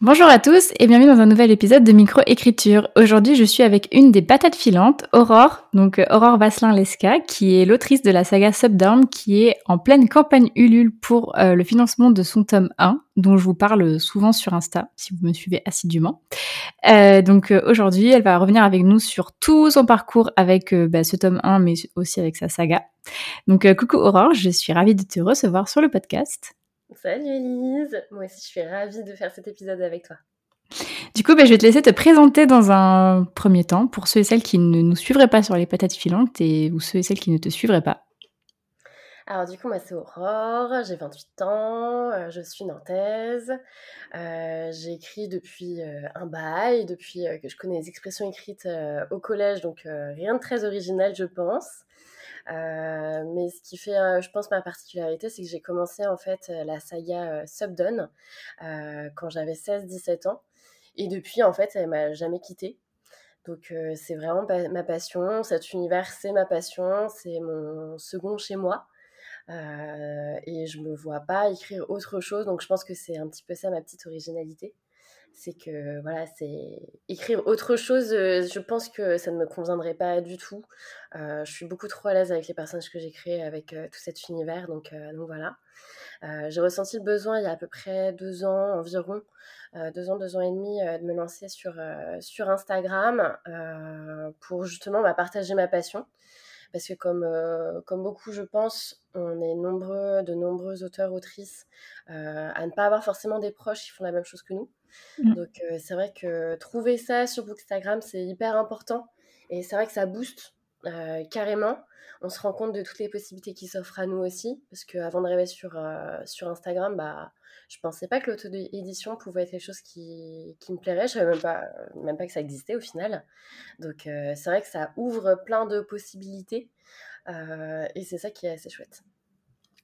Bonjour à tous et bienvenue dans un nouvel épisode de Microécriture. Aujourd'hui, je suis avec une des patates filantes, Aurore, donc euh, Aurore Vasselin-Lesca, qui est l'autrice de la saga Subdown, qui est en pleine campagne Ulule pour euh, le financement de son tome 1, dont je vous parle souvent sur Insta, si vous me suivez assidûment. Euh, donc aujourd'hui, elle va revenir avec nous sur tout son parcours avec bah, ce tome 1, mais aussi avec sa saga. Donc coucou Aurore, je suis ravie de te recevoir sur le podcast. Salut Elise, moi aussi je suis ravie de faire cet épisode avec toi. Du coup, bah, je vais te laisser te présenter dans un premier temps pour ceux et celles qui ne nous suivraient pas sur les patates filantes et ou ceux et celles qui ne te suivraient pas. Alors du coup, moi c'est Aurore, j'ai 28 ans, euh, je suis nantaise, euh, j'ai écrit depuis euh, un bail, depuis que je connais les expressions écrites au collège, donc rien de très original je pense. Euh, mais ce qui fait, euh, je pense, ma particularité, c'est que j'ai commencé en fait euh, la saga Subdone quand j'avais 16-17 ans. Et depuis, en fait, elle m'a jamais quittée. Donc c'est vraiment ma passion, cet univers c'est ma passion, c'est mon second chez moi. et je me vois pas écrire autre chose, donc je pense que c'est un petit peu ça ma petite originalité c'est que voilà, c'est écrire autre chose. Euh, je pense que ça ne me conviendrait pas du tout. Euh, je suis beaucoup trop à l'aise avec les personnages que j'ai créés, avec euh, tout cet univers, donc, donc voilà. j'ai ressenti le besoin il y a à peu près deux ans environ, deux ans, deux ans et demi, de me lancer sur, sur Instagram pour justement bah, partager ma passion parce que comme, comme beaucoup, je pense, on est nombreux, de nombreux auteurs, autrices, à ne pas avoir forcément des proches qui font la même chose que nous. Mmh. Donc c'est vrai que trouver ça sur Bookstagram, c'est hyper important. Et c'est vrai que ça booste carrément. On se rend compte de toutes les possibilités qui s'offrent à nous aussi. Parce qu'avant de rêver sur, sur Instagram, bah, je pensais pas que l'auto-édition pouvait être quelque chose qui, qui me plairait. Je savais même pas, même pas que ça existait au final. Donc c'est vrai que ça ouvre plein de possibilités. et c'est ça qui est assez chouette.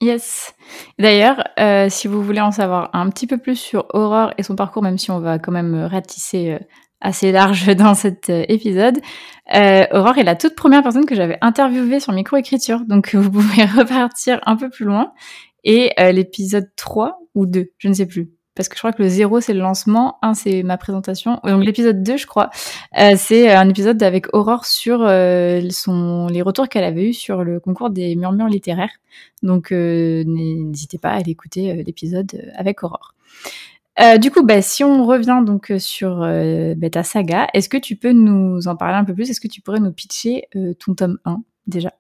Yes. D'ailleurs, euh, si vous voulez en savoir un petit peu plus sur Aurore et son parcours, même si on va quand même ratisser euh, assez large dans cet euh, épisode, Aurore est la toute première personne que j'avais interviewée sur microécriture. Donc vous pouvez repartir un peu plus loin. Et l'épisode 3 ou 2, je ne sais plus, parce que je crois que le 0 c'est le lancement, 1 c'est ma présentation, donc l'épisode 2 je crois, euh, c'est un épisode avec Aurore sur euh, son, les retours qu'elle avait eu sur le concours des murmures littéraires. Donc euh, n'hésitez pas à aller écouter l'épisode avec Aurore. Du coup, bah, si on revient donc sur bah, ta saga, est-ce que tu peux nous en parler un peu plus? Est-ce que tu pourrais nous pitcher ton tome 1 déjà?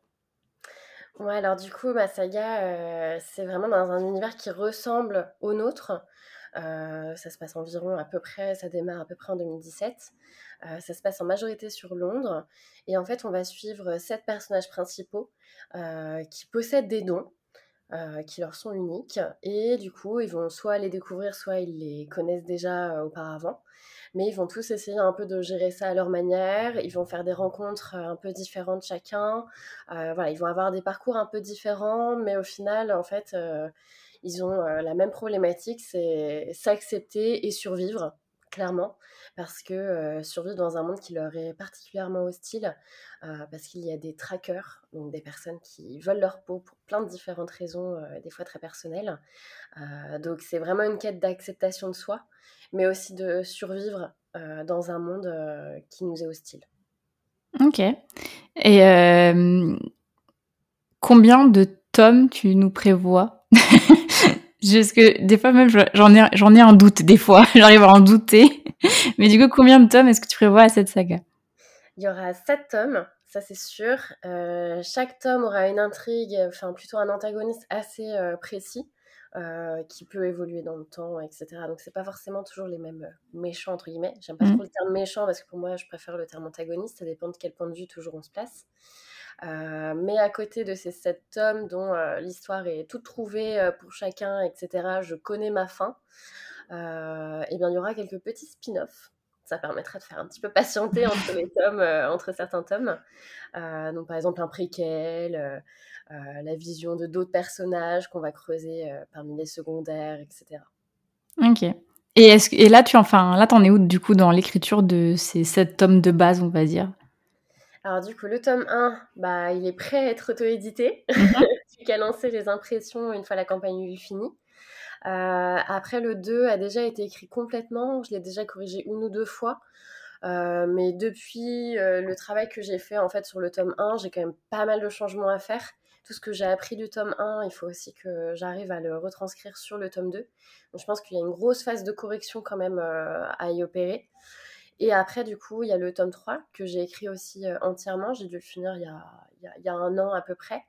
Ouais, alors du coup, ma saga, c'est vraiment dans un univers qui ressemble au nôtre. Euh, ça se passe environ à peu près, ça démarre à peu près en 2017. Euh, ça se passe en majorité sur Londres. Et en fait, on va suivre sept personnages principaux euh, qui possèdent des dons. Qui leur sont uniques. Et du coup ils vont soit les découvrir soit ils les connaissent déjà auparavant. Mais ils vont tous essayer un peu de gérer ça à leur manière. Ils vont faire des rencontres un peu différentes chacun. Voilà ils vont avoir des parcours un peu différents mais au final en fait ils ont euh, la même problématique, c'est s'accepter et survivre, clairement, parce que survivre dans un monde qui leur est particulièrement hostile, parce qu'il y a des trackers, donc des personnes qui veulent leur peau pour plein de différentes raisons, des fois très personnelles. donc c'est vraiment une quête d'acceptation de soi, mais aussi de survivre dans un monde qui nous est hostile. Ok. Et combien de tomes tu nous prévois? Juste que des fois même j'en ai j'en ai un doute des fois, j'arrive à en douter. Mais du coup, combien de tomes est-ce que tu prévois à cette saga? Il y aura sept tomes, ça c'est sûr. Euh, chaque tome aura une intrigue, enfin plutôt un antagoniste assez euh, précis. Euh, qui peut évoluer dans le temps, etc. Donc c'est pas forcément toujours les mêmes méchants entre guillemets. J'aime pas mmh. trop le terme méchant parce que pour moi je préfère le terme antagoniste. Ça dépend de quel point de vue toujours on se place. Euh, mais à côté de ces sept tomes dont euh, l'histoire est toute trouvée euh, pour chacun, etc., je connais ma fin, et eh bien il y aura quelques petits spin-offs. Ça permettra de faire un petit peu patienter entre les tomes, entre certains tomes. donc par exemple un préquel, la vision de d'autres personnages qu'on va creuser parmi les secondaires, etc. Ok. Et, est-ce, et là, tu enfin, là, t'en es où du coup dans l'écriture de ces sept tomes de base, on va dire? Alors du coup, le tome 1, bah, il est prêt à être auto-édité. Mmh tu qu'à lancer les impressions une fois la campagne finie. Euh, après, le 2 a déjà été écrit complètement. Je l'ai déjà corrigé une ou deux fois. Euh, mais depuis euh, le travail que j'ai fait en fait sur le tome 1, j'ai quand même pas mal de changements à faire. Tout ce que j'ai appris du tome 1, il faut aussi que j'arrive à le retranscrire sur le tome 2. Donc je pense qu'il y a une grosse phase de correction quand même à y opérer. Et après, du coup, il y a le tome 3 que j'ai écrit aussi entièrement. J'ai dû le finir il y, a, y a, un an à peu près.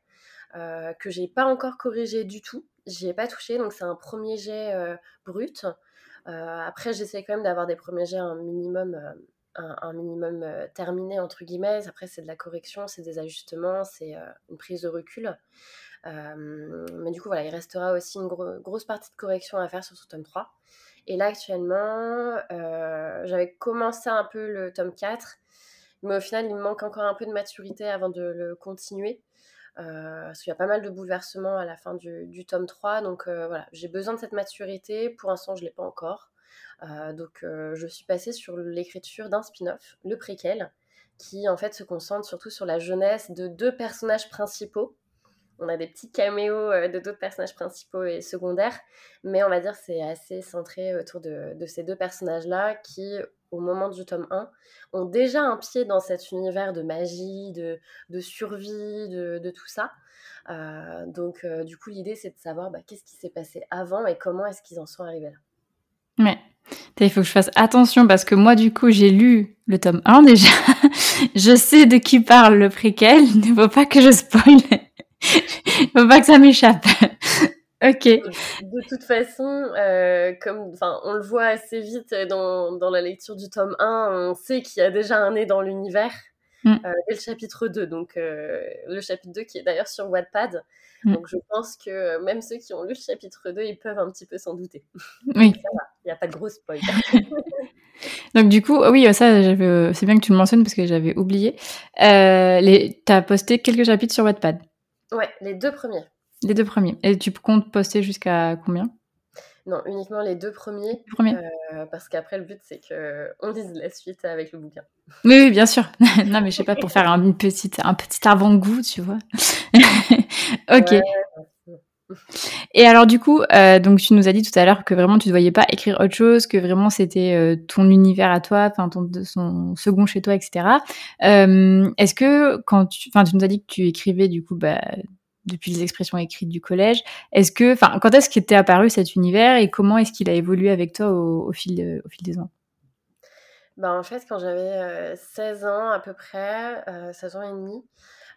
Euh, que j'ai pas encore corrigé du tout. J'y ai pas touché, donc c'est un premier jet euh, brut. Euh, après, j'essaie quand même d'avoir des premiers jets un minimum, un, minimum terminé entre guillemets. Après, c'est de la correction, c'est des ajustements, c'est une prise de recul. mais du coup, voilà, il restera aussi une grosse partie de correction à faire sur ce tome 3. Et là, actuellement, j'avais commencé un peu le tome 4, mais au final, il me manque encore un peu de maturité avant de le continuer. Euh, parce qu'il y a pas mal de bouleversements à la fin du, tome 3. Donc euh, voilà, j'ai besoin de cette maturité. Pour l'instant, je ne l'ai pas encore. Euh, donc je suis passée sur l'écriture d'un spin-off, le préquel, qui en fait se concentre surtout sur la jeunesse de deux personnages principaux. On a des petits caméos de d'autres personnages principaux et secondaires, mais on va dire c'est assez centré autour de, de ces deux personnages-là qui, au moment du tome 1, ont déjà un pied dans cet univers de magie, de, de survie, de, de, tout ça. Euh, donc, euh, du coup, l'idée, c'est de savoir bah, qu'est-ce qui s'est passé avant et comment est-ce qu'ils en sont arrivés là. Ouais. Il faut que je fasse attention parce que moi, du coup, j'ai lu le tome 1 déjà. je sais de qui parle le préquel. Il ne faut pas que je spoil. Il ne faut pas que ça m'échappe. Ok. De toute façon, euh, comme, on le voit assez vite dans, dans, la lecture du tome 1, on sait qu'il y a déjà un nez dans l'univers mm. euh, dès le chapitre 2. Donc, euh, le chapitre 2 qui est d'ailleurs sur Wattpad. Mm. Donc, je pense que même ceux qui ont lu le chapitre 2, ils peuvent un petit peu s'en douter. Oui. Il n'y a pas de gros spoil. Donc du coup, oui, ça, c'est bien que tu le mentionnes parce que j'avais oublié. Tu as posté quelques chapitres sur Wattpad. Ouais, les deux premiers. Les deux premiers. Et tu comptes poster jusqu'à combien? Non, uniquement les deux premiers. Euh, parce qu'après, le but, c'est qu'on dise la suite avec le bouquin. Oui, bien sûr. non, mais je sais pas, pour faire un, petite, un petit avant-goût, tu vois. ok. Et alors du coup, euh, donc tu nous as dit tout à l'heure que vraiment tu ne voyais pas écrire autre chose, que vraiment c'était euh, ton univers à toi, ton son second chez toi, etc. Est-ce que quand tu, enfin tu nous as dit que tu écrivais du coup bah, depuis les expressions écrites du collège. Est-ce que, enfin, quand est-ce qu'il t'est apparu cet univers et comment est-ce qu'il a évolué avec toi au, fil, des ans? Ben, En fait, quand j'avais 16 ans à peu près, 16 ans et demi,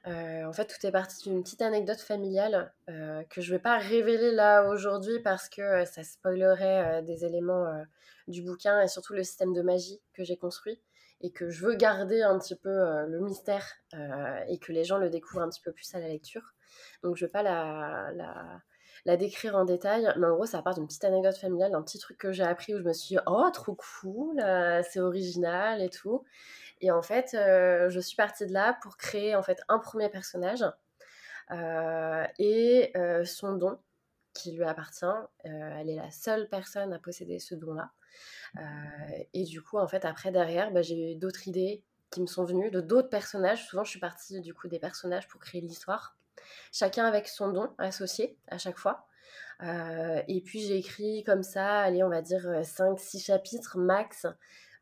en fait, tout est parti d'une petite anecdote familiale que je ne vais pas révéler là aujourd'hui parce que ça spoilerait des éléments du bouquin et surtout le système de magie que j'ai construit et que je veux garder un petit peu le mystère et que les gens le découvrent un petit peu plus à la lecture. Donc, je ne vais pas la, la, décrire en détail, mais en gros, ça part d'une petite anecdote familiale, d'un petit truc que j'ai appris où je me suis dit, oh, trop cool, euh, c'est original et tout. Et en fait, euh, je suis partie de là pour créer en fait un premier personnage euh, et son don qui lui appartient. elle est la seule personne à posséder ce don-là. et du coup, en fait, après, derrière, bah, j'ai eu d'autres idées qui me sont venues de d'autres personnages. Souvent, je suis partie du coup des personnages pour créer l'histoire chacun avec son don associé à chaque fois. Euh, et puis j'ai écrit comme ça, allez, on va dire 5-6 euh, chapitres max,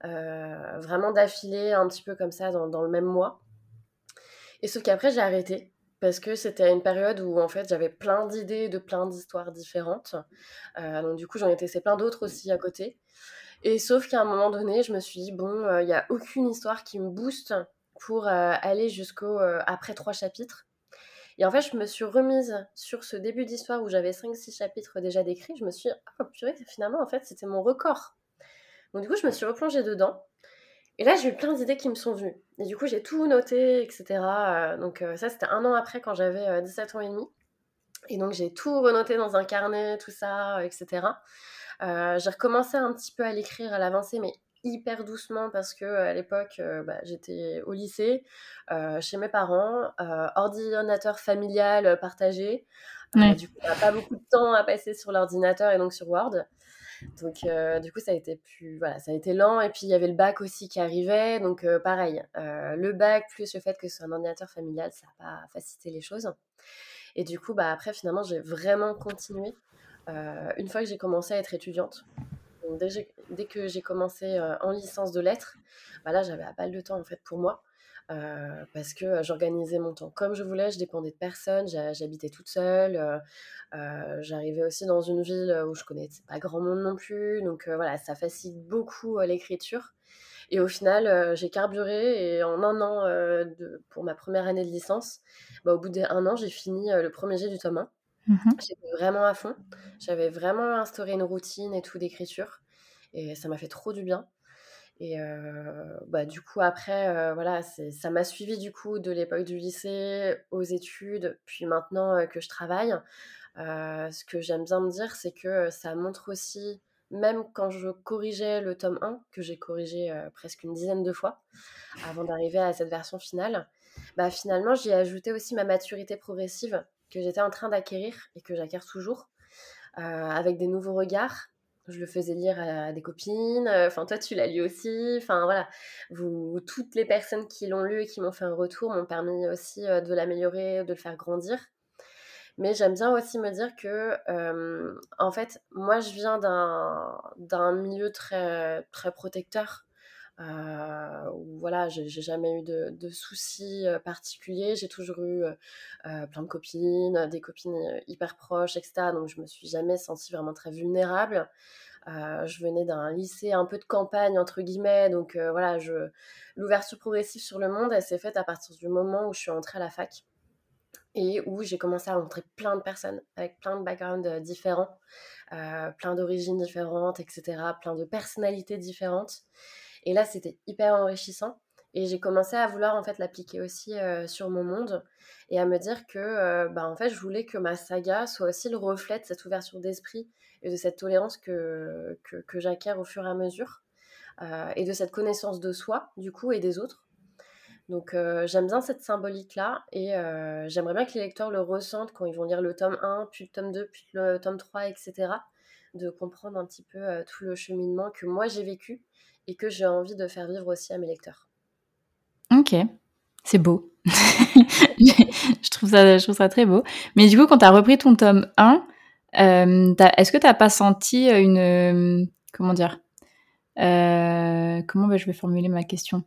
euh, vraiment d'affilée, un petit peu comme ça, dans, le même mois. Et sauf qu'après, j'ai arrêté parce que c'était une période où en fait j'avais plein d'idées de plein d'histoires différentes. donc du coup, j'en ai testé plein d'autres aussi à côté. Et sauf qu'à un moment donné, je me suis dit, bon, il n'y a aucune histoire qui me booste pour aller jusqu'au après trois chapitres. Et en fait, je me suis remise sur ce début d'histoire où j'avais 5-6 chapitres déjà décrits. Je me suis dit, ah, purée, finalement, en fait, c'était mon record. Donc, du coup, je me suis replongée dedans. Et là, j'ai eu plein d'idées qui me sont venues. Et du coup, j'ai tout noté, etc. Euh, donc, euh, ça, c'était un an après, quand j'avais 17 euh, ans et demi. Et donc, j'ai tout renoté dans un carnet, tout ça, etc. j'ai recommencé un petit peu à l'écrire à l'avancée, mais hyper doucement parce que à l'époque, bah, j'étais au lycée, chez mes parents, ordinateur familial partagé. Du coup, on n'a pas beaucoup de temps à passer sur l'ordinateur et donc sur Word. Donc, du coup, ça a été plus, voilà, ça a été lent. Et puis, il y avait le bac aussi qui arrivait. Donc, pareil, le bac plus le fait que c'est un ordinateur familial, ça n'a pas facilité les choses. Et du coup, bah, après, finalement, j'ai vraiment continué une fois que j'ai commencé à être étudiante. dès, que j'ai commencé en licence de lettres, bah, là, j'avais pas mal de temps en fait pour moi. Parce que j'organisais mon temps comme je voulais, je dépendais de personne, j'habitais toute seule, j'arrivais aussi dans une ville où je connaissais pas grand monde non plus, donc voilà, ça facilite beaucoup l'écriture. Et au final, j'ai carburé et en un an, de, pour ma première année de licence, bah, au bout d'un an, j'ai fini le premier jet du tome 1. Mmh J'étais vraiment à fond. J'avais vraiment instauré une routine et tout d'écriture. Et ça m'a fait trop du bien. Et bah, du coup, après, voilà, ça m'a suivi du coup de l'époque du lycée aux études, puis maintenant que je travaille. ce que j'aime bien me dire, c'est que ça montre aussi, même quand je corrigeais le tome 1, que j'ai corrigé presque une dizaine de fois avant d'arriver à cette version finale, bah, finalement, j'y ai ajouté aussi ma maturité progressive que j'étais en train d'acquérir et que j'acquiers toujours, avec des nouveaux regards, je le faisais lire à des copines. Enfin, toi, tu l'as lu aussi. Enfin, voilà. Vous, toutes les personnes qui l'ont lu et qui m'ont fait un retour m'ont permis aussi de l'améliorer, de le faire grandir. Mais j'aime bien aussi me dire que, en fait, moi, je viens d'un milieu très, très protecteur. Euh, où voilà, j'ai jamais eu de, soucis particuliers. J'ai toujours eu plein de copines, des copines hyper proches, etc. Donc je me suis jamais sentie vraiment très vulnérable. je venais d'un lycée un peu de campagne entre guillemets, donc voilà, je l'ouverture progressive sur le monde, elle s'est faite à partir du moment où je suis entrée à la fac et où j'ai commencé à rencontrer plein de personnes avec plein de backgrounds différents, plein d'origines différentes, etc., plein de personnalités différentes. Et là, c'était hyper enrichissant. Et j'ai commencé à vouloir en fait l'appliquer aussi euh, sur mon monde et à me dire que euh, bah, en fait, je voulais que ma saga soit aussi le reflet de cette ouverture d'esprit et de cette tolérance que, que, j'acquiers au fur et à mesure euh, et de cette connaissance de soi du coup et des autres. Donc j'aime bien cette symbolique-là et j'aimerais bien que les lecteurs le ressentent quand ils vont lire le tome 1, puis le tome 2, puis le tome 3, etc. De comprendre un petit peu tout le cheminement que moi j'ai vécu et que j'ai envie de faire vivre aussi à mes lecteurs. Ok, c'est beau. je, trouve ça, je trouve ça très beau. Mais du coup, quand tu as repris ton tome 1, euh, est-ce que tu n'as pas senti une... Euh, comment dire euh, Comment bah, je vais formuler ma question?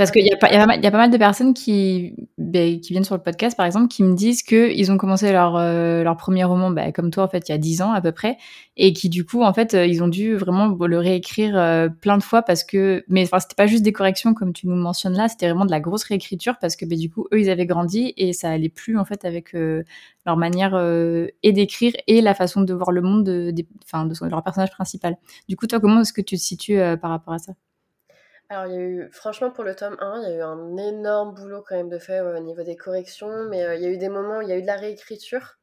Parce qu'il y, a pas mal de personnes qui, ben, qui viennent sur le podcast, par exemple, qui me disent qu'ils ont commencé leur, euh, premier roman, ben, comme toi, en fait, il y a 10 ans à peu près, et qui, du coup, en fait, euh, ils ont dû vraiment le réécrire euh, plein de fois parce que... Mais enfin, c'était pas juste des corrections comme tu nous mentionnes là, c'était vraiment de la grosse réécriture parce que, ben, du coup, eux, ils avaient grandi et ça allait plus, en fait, avec leur manière et d'écrire et la façon de voir le monde de, de, de, de leur personnage principal. Du coup, toi, comment est-ce que tu te situes par rapport à ça? Alors, il y a eu, franchement, pour le tome 1, il y a eu un énorme boulot quand même de fait au niveau des corrections, mais euh, il y a eu des moments où il y a eu de la réécriture,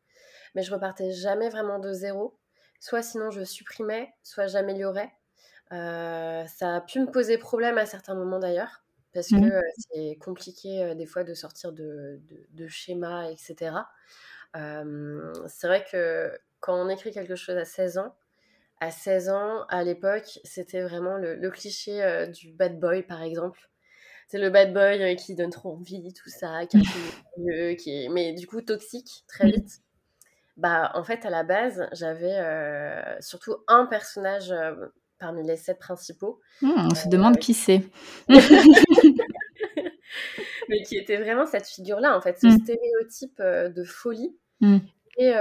mais je repartais jamais vraiment de zéro. Soit sinon je supprimais, soit j'améliorais. Euh, ça a pu me poser problème à certains moments d'ailleurs, parce que mmh. euh, c'est compliqué des fois de sortir de, de schémas, etc. c'est vrai que quand on écrit quelque chose à 16 ans, à 16 ans, à l'époque, c'était vraiment le, cliché euh, du bad boy, par exemple. C'est le bad boy euh, qui donne trop envie, tout ça, qui est, qui est, mais du coup toxique très vite. Bah, en fait, à la base, j'avais euh, surtout un personnage parmi les sept principaux. Mmh, on se demande qui c'est. mais qui était vraiment cette figure-là, en fait, ce mmh. stéréotype de folie. Mmh. Et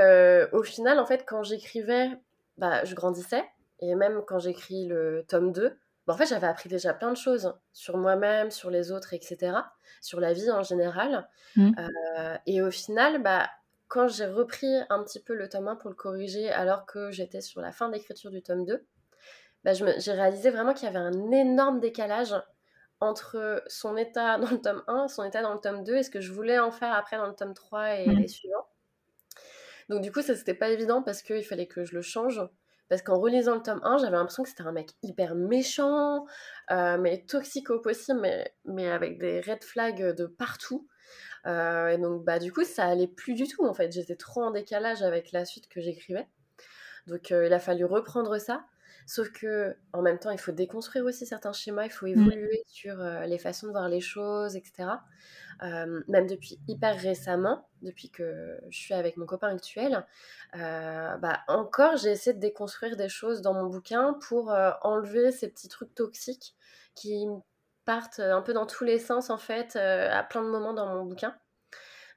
au final, en fait, quand j'écrivais bah, je grandissais. Et même quand j'écris le tome 2, bah, en fait, j'avais appris déjà plein de choses sur moi-même, sur les autres, etc. Sur la vie en général. Mmh. Euh, et au final, bah, quand j'ai repris un petit peu le tome 1 pour le corriger, alors que j'étais sur la fin d'écriture du tome 2, bah, j'ai réalisé vraiment qu'il y avait un énorme décalage entre son état dans le tome 1, son état dans le tome 2 et ce que je voulais en faire après dans le tome 3 et mmh. les suivants. Donc du coup, ça c'était pas évident parce qu'il fallait que je le change Parce qu'en relisant le tome 1, j'avais l'impression que c'était un mec hyper méchant, euh, mais toxique possible, mais, mais avec des red flags de partout. Euh, et donc, bah, du coup, ça allait plus du tout, en fait. J'étais trop en décalage avec la suite que j'écrivais. Donc, euh, il a fallu reprendre ça. Sauf que, en même temps, il faut déconstruire aussi certains schémas, il faut mmh. évoluer sur les façons de voir les choses, etc. même depuis hyper récemment, depuis que je suis avec mon copain actuel, bah, encore j'ai essayé de déconstruire des choses dans mon bouquin pour enlever ces petits trucs toxiques qui partent un peu dans tous les sens en fait à plein de moments dans mon bouquin.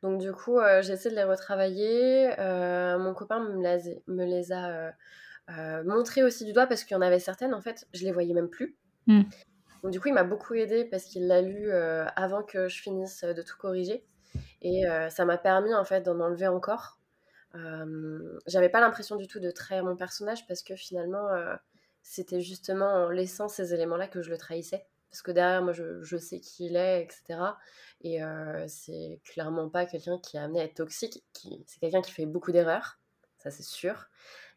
Donc du coup, j'essaie de les retravailler. mon copain me, les a euh, montrer aussi du doigt parce qu'il y en avait certaines, en fait, je les voyais même plus. Hmm. Donc, du coup, il m'a beaucoup aidé parce qu'il l'a lu euh, avant que je finisse de tout corriger. Et euh, ça m'a permis, en fait, d'en enlever encore. J'avais pas l'impression du tout de trahir mon personnage parce que finalement, c'était justement en laissant ces éléments-là que je le trahissais. Parce que derrière, moi, je, je sais qui il est, etc. Et c'est clairement pas quelqu'un qui est amené à être toxique. C'est quelqu'un qui fait beaucoup d'erreurs, ça c'est sûr.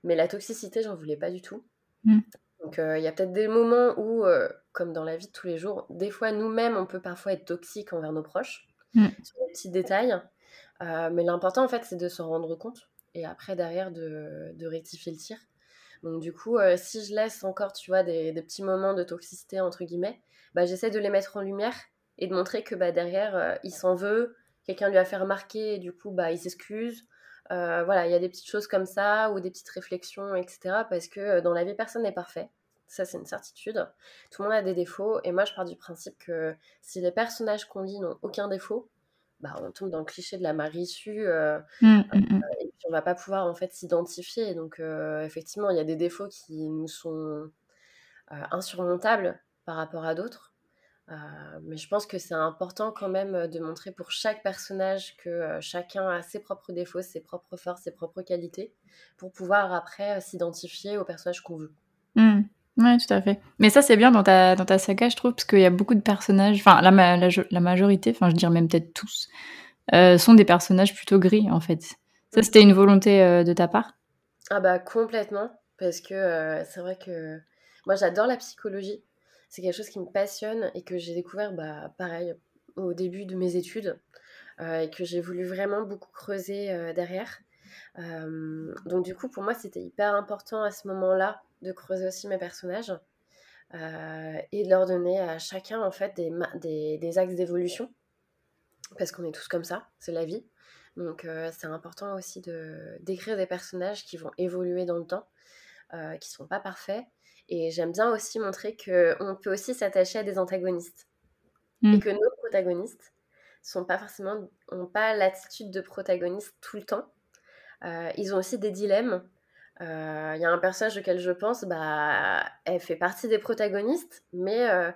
Mais la toxicité, j'en voulais pas du tout. Mm. Donc euh, il y a peut-être des moments où, euh, comme dans la vie de tous les jours, des fois nous-mêmes, on peut parfois être toxique envers nos proches, mm. sur des petits détails. Euh, mais l'important, en fait, c'est de s'en rendre compte et après, derrière, de, de, rectifier le tir. Donc du coup, si je laisse encore, tu vois, des, des, petits moments de toxicité, entre guillemets, bah, j'essaie de les mettre en lumière et de montrer que bah, derrière, il s'en veut, quelqu'un lui a fait remarquer et du coup, bah, il s'excuse euh, voilà, il y a des petites choses comme ça ou des petites réflexions, etc. Parce que euh, dans la vie, personne n'est parfait. Ça, c'est une certitude. Tout le monde a des défauts. Et moi, je pars du principe que si les personnages qu'on lit n'ont aucun défaut, bah, on tombe dans le cliché de la mari issue. Euh, mmh, mmh, mmh. et puis, on va pas pouvoir, en fait, s'identifier. Donc, effectivement, il y a des défauts qui nous sont insurmontables par rapport à d'autres. Euh, mais je pense que c'est important quand même euh, de montrer pour chaque personnage que euh, chacun a ses propres défauts, ses propres forces, ses propres qualités, pour pouvoir après s'identifier au personnage qu'on veut. Mmh. Oui, tout à fait. Mais ça, c'est bien dans ta, dans ta saga, je trouve, parce qu'il y a beaucoup de personnages, enfin, la, la, la, majorité, enfin, je dirais même peut-être tous, sont des personnages plutôt gris, en fait. Ça, mmh. c'était une volonté de ta part? Ah bah, complètement, parce que c'est vrai que moi, j'adore la psychologie, c'est quelque chose qui me passionne et que j'ai découvert, bah, pareil, au début de mes études euh, et que j'ai voulu vraiment beaucoup creuser euh, derrière. Euh, donc du coup, pour moi, c'était hyper important à ce moment-là de creuser aussi mes personnages et de leur donner à chacun en fait des, axes d'évolution parce qu'on est tous comme ça, c'est la vie. Donc c'est important aussi de d'écrire des personnages qui vont évoluer dans le temps, qui sont pas parfaits et j'aime bien aussi montrer qu'on peut aussi s'attacher à des antagonistes. Et mm. que nos protagonistes sont pas forcément, n'ont pas l'attitude de protagoniste tout le temps. Euh, ils ont aussi des dilemmes. Il euh, y a un personnage auquel je pense, bah, elle fait partie des protagonistes, mais euh,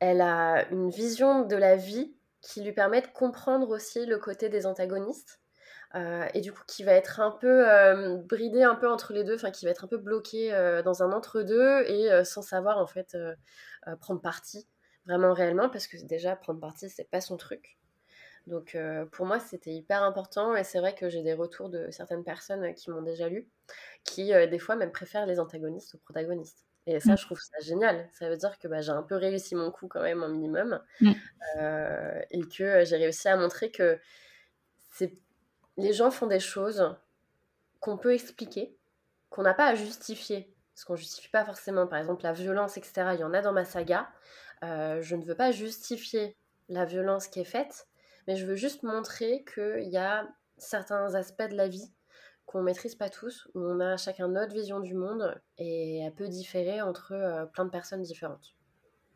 elle a une vision de la vie qui lui permet de comprendre aussi le côté des antagonistes. Euh, et du coup qui va être un peu euh, bridé un peu entre les deux, enfin qui va être un peu bloqué euh, dans un entre-deux et sans savoir en fait prendre parti vraiment réellement parce que déjà prendre parti c'est pas son truc. Donc pour moi c'était hyper important et c'est vrai que j'ai des retours de certaines personnes qui m'ont déjà lu qui des fois même préfèrent les antagonistes aux protagonistes. Et ça, mmh. je trouve ça génial. Ça veut dire que bah, j'ai un peu réussi mon coup quand même, un minimum. Mmh. et que j'ai réussi à montrer que c'est les gens font des choses qu'on peut expliquer, qu'on n'a pas à justifier. Parce qu'on ne justifie pas forcément, par exemple, la violence, etc. Il y en a dans ma saga. Euh, je ne veux pas justifier la violence qui est faite, mais je veux juste montrer qu'il y a certains aspects de la vie qu'on maîtrise pas tous, où on a chacun notre vision du monde et elle peut différer entre euh, plein de personnes différentes.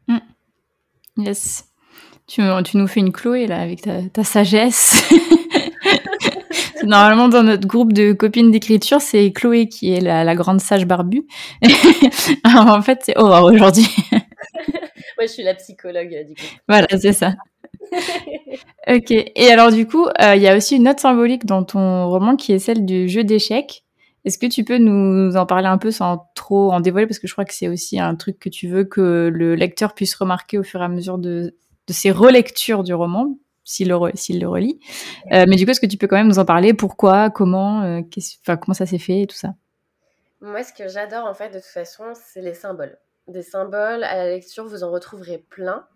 Mm. Yes. Tu, nous fais une Chloé là avec ta sagesse. Normalement, dans notre groupe de copines d'écriture, c'est Chloé qui est la, grande sage barbue. en fait, c'est Aurore aujourd'hui. Moi, je suis la psychologue du coup. Voilà, c'est ça. ok. Et alors, du coup, euh, il y a aussi une note symbolique dans ton roman qui est celle du jeu d'échecs. Est-ce que tu peux nous en parler un peu sans trop en dévoiler? Parce que je crois que c'est aussi un truc que tu veux que le lecteur puisse remarquer au fur et à mesure de, de ses relectures du roman s'il le, relit. Euh, mais du coup, est-ce que tu peux quand même nous en parler? Pourquoi? Comment? Euh, Comment ça s'est fait et tout ça? Moi, ce que j'adore en fait de toute façon, c'est les symboles. Des symboles, à la lecture, vous en retrouverez plein.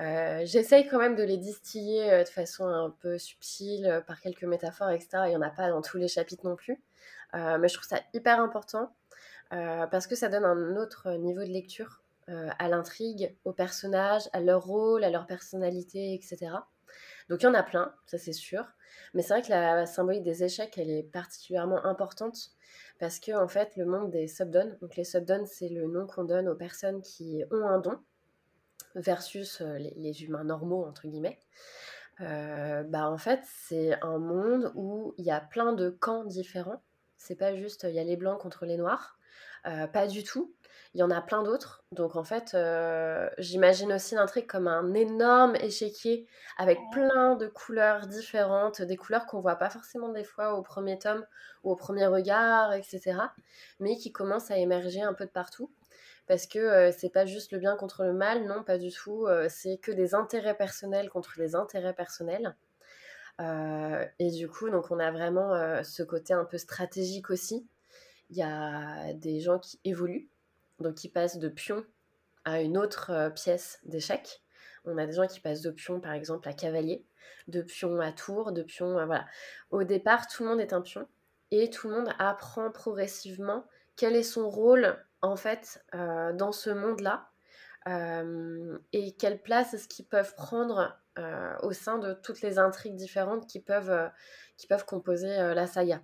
Euh, j'essaye quand même de les distiller de façon un peu subtile, par quelques métaphores, etc. Il n'y en a pas dans tous les chapitres non plus. mais je trouve ça hyper important parce que ça donne un autre niveau de lecture à l'intrigue, aux personnages, à leur rôle, à leur personnalité, etc. Donc il y en a plein, ça c'est sûr. Mais c'est vrai que la symbolique des échecs, elle est particulièrement importante parce que en fait, le monde des subdons, donc les subdons, c'est le nom qu'on donne aux personnes qui ont un don versus euh, les, humains normaux entre guillemets. Euh, bah en fait, c'est un monde où il y a plein de camps différents. C'est pas juste il y a les blancs contre les noirs, euh, pas du tout il y en a plein d'autres. Donc en fait, euh, j'imagine aussi l'intrigue comme un énorme échiquier avec plein de couleurs différentes, des couleurs qu'on voit pas forcément des fois au premier tome ou au premier regard, etc. Mais qui commencent à émerger un peu de partout. Parce que euh, c'est pas juste le bien contre le mal, non, pas du tout. Euh, c'est que des intérêts personnels contre des intérêts personnels. et du coup, donc on a vraiment ce côté un peu stratégique aussi. Il y a des gens qui évoluent, donc qui passent de pion à une autre euh, pièce d'échec. On a des gens qui passent de pion, par exemple, à cavalier, de pion à tour, de pion, voilà. Au départ, tout le monde est un pion et tout le monde apprend progressivement quel est son rôle, en fait, euh, dans ce monde-là euh, et quelle place est-ce qu'ils peuvent prendre au sein de toutes les intrigues différentes qui peuvent, qui peuvent composer la saga.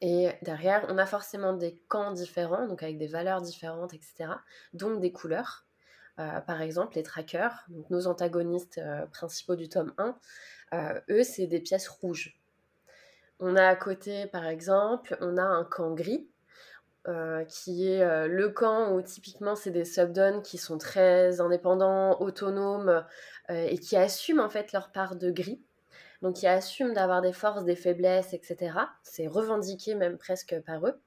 Et derrière, on a forcément des camps différents, donc avec des valeurs différentes, etc. Donc des couleurs. Euh, par exemple, les trackers, donc nos antagonistes euh, principaux du tome 1, euh, eux, c'est des pièces rouges. On a à côté, par exemple, on a un camp gris, qui est le camp où typiquement c'est des subdons qui sont très indépendants, autonomes et qui assument en fait leur part de gris donc qui assument d'avoir des forces, des faiblesses, etc. C'est revendiqué même presque par eux.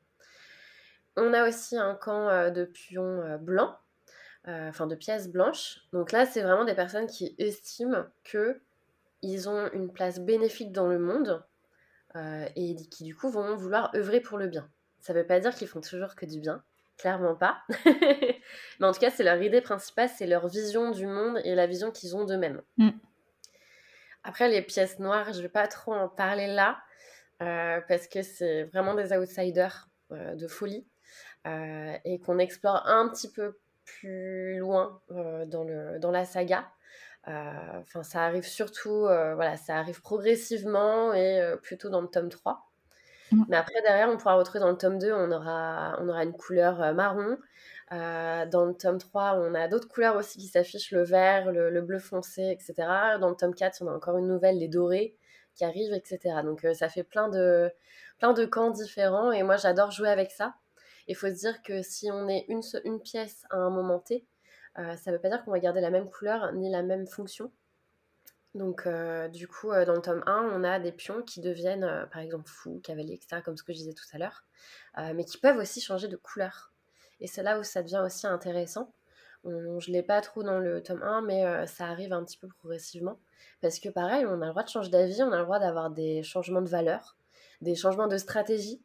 On a aussi un camp euh, de pions euh, blancs, euh, enfin de pièces blanches. Donc là, c'est vraiment des personnes qui estiment que ils ont une place bénéfique dans le monde et qui du coup vont vouloir œuvrer pour le bien. Ça ne veut pas dire qu'ils font toujours que du bien, clairement pas. Mais en tout cas, c'est leur idée principale, c'est leur vision du monde et la vision qu'ils ont d'eux-mêmes. Mm. Après, les pièces noires, je ne vais pas trop en parler là, euh, parce que c'est vraiment des outsiders euh, de folie, euh, et qu'on explore un petit peu plus loin dans, le, dans la saga. Enfin, ça arrive surtout, voilà, ça arrive progressivement et plutôt dans le tome 3. Mmh. Mais après, derrière, on pourra retrouver dans le tome 2, on aura, on aura une couleur marron, euh, dans le tome 3, on a d'autres couleurs aussi qui s'affichent, le vert, le, bleu foncé, etc. Dans le tome 4, on a encore une nouvelle, les dorés, qui arrivent, etc. Donc euh, ça fait plein de, plein de camps différents et moi j'adore jouer avec ça. Il faut se dire que si on est une, une pièce à un moment T, euh, ça ne veut pas dire qu'on va garder la même couleur ni la même fonction. Donc, du coup, dans le tome 1, on a des pions qui deviennent, par exemple, fous, cavaliers, etc., comme ce que je disais tout à l'heure, mais qui peuvent aussi changer de couleur. Et c'est là où ça devient aussi intéressant. je ne l'ai pas trop dans le tome 1, mais euh, ça arrive un petit peu progressivement. Parce que pareil, on a le droit de changer d'avis, on a le droit d'avoir des changements de valeur, des changements de stratégie.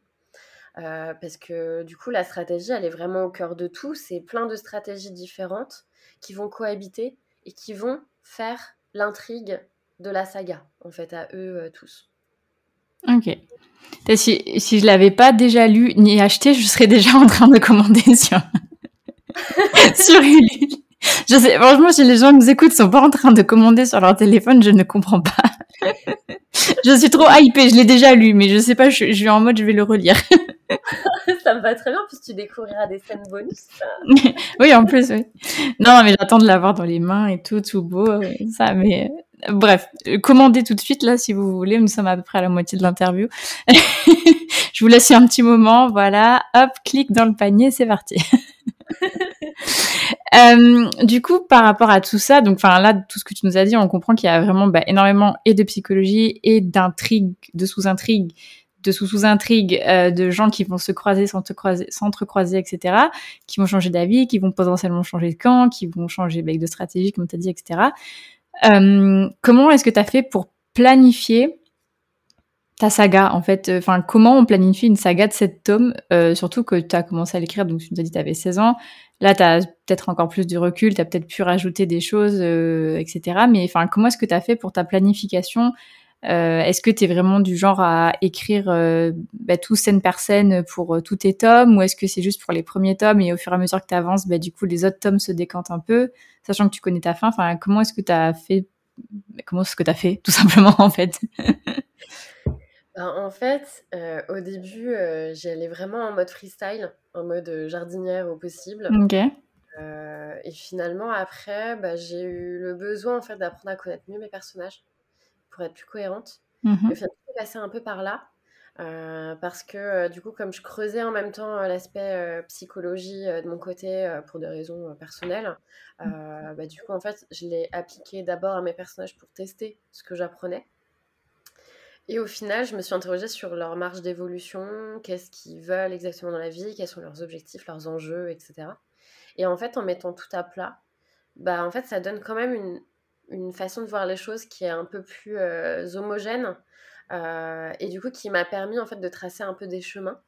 Euh, parce que du coup, la stratégie, elle est vraiment au cœur de tout. C'est plein de stratégies différentes qui vont cohabiter et qui vont faire l'intrigue de la saga, en fait, à eux euh, tous. Ok. Si, si je l'avais pas déjà lu ni acheté, je serais déjà en train de commander sur, sur Ulule. Je sais, franchement, si les gens qui nous écoutent sont pas en train de commander sur leur téléphone, je ne comprends pas. je suis trop hypée, je l'ai déjà lu, mais je sais pas, je, je suis en mode, je vais le relire. ça me va très bien, puisque tu découvriras des scènes bonus. oui, en plus, oui. Non, mais j'attends de l'avoir dans les mains et tout, tout beau, ça, mais Bref, commandez tout de suite là si vous voulez. Nous sommes à peu près à la moitié de l'interview. je vous laisse un petit moment. Voilà, hop, clique dans le panier, c'est parti. Euh, du coup, par rapport à tout ça, donc enfin là, tout ce que tu nous as dit, on comprend qu'il y a vraiment bah, énormément et de psychologie et d'intrigues, de sous-intrigues, de sous-sous-intrigues, euh, de gens qui vont se croiser, s'entrecroiser, s'entrecroiser, etc., qui vont changer d'avis, qui vont potentiellement changer de camp, qui vont changer bah, de stratégie, comme tu as dit, etc. Euh, comment est-ce que tu as fait pour planifier ta saga en fait Enfin, comment on planifie une saga de sept tomes Surtout que tu as commencé à l'écrire, donc tu nous as dit que tu avais 16 ans. Là, tu as peut-être encore plus de recul, tu as peut-être pu rajouter des choses, etc. Mais enfin, comment est-ce que tu as fait pour ta planification euh, Est-ce que tu es vraiment du genre à écrire euh, bah, tout scène par scène pour euh, tous tes tomes ou est-ce que c'est juste pour les premiers tomes et au fur et à mesure que tu avances, bah, du coup les autres tomes se décantent un peu, sachant que tu connais ta fin? Enfin, comment est-ce que tu as fait Comment est-ce que tu as fait tout simplement en fait? Ben, En fait, euh, au début, j'allais vraiment en mode freestyle, en mode jardinière au possible. Ok. Et finalement, après, bah, j'ai eu le besoin en fait d'apprendre à connaître mieux mes personnages pour être plus cohérente. Mmh Le fait de passer un peu par là. euh, parce que euh, du coup, comme je creusais en même temps euh, l'aspect psychologie de mon côté pour des raisons personnelles, euh, bah, du coup, en fait, je l'ai appliqué d'abord à mes personnages pour tester ce que j'apprenais. Et au final, je me suis interrogée sur leur marge d'évolution, qu'est-ce qu'ils veulent exactement dans la vie, quels sont leurs objectifs, leurs enjeux, etc. Et en fait, en mettant tout à plat, bah, en fait, ça donne quand même une, une façon de voir les choses qui est un peu plus euh, homogène euh, et du coup qui m'a permis en fait de tracer un peu des chemins.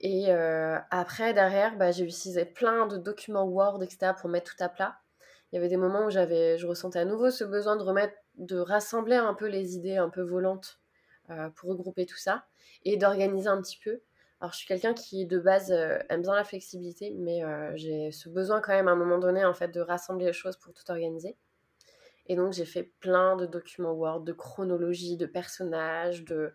Et euh, après, derrière, bah, j'ai utilisé plein de documents Word, etc. pour mettre tout à plat. Il y avait des moments où j'avais, je ressentais à nouveau ce besoin de remettre, de rassembler un peu les idées un peu volantes pour regrouper tout ça et d'organiser un petit peu. Alors, je suis quelqu'un qui, de base, aime bien la flexibilité, mais j'ai ce besoin quand même à un moment donné, en fait, de rassembler les choses pour tout organiser. Et donc, j'ai fait plein de documents Word, de chronologie, de personnages, de,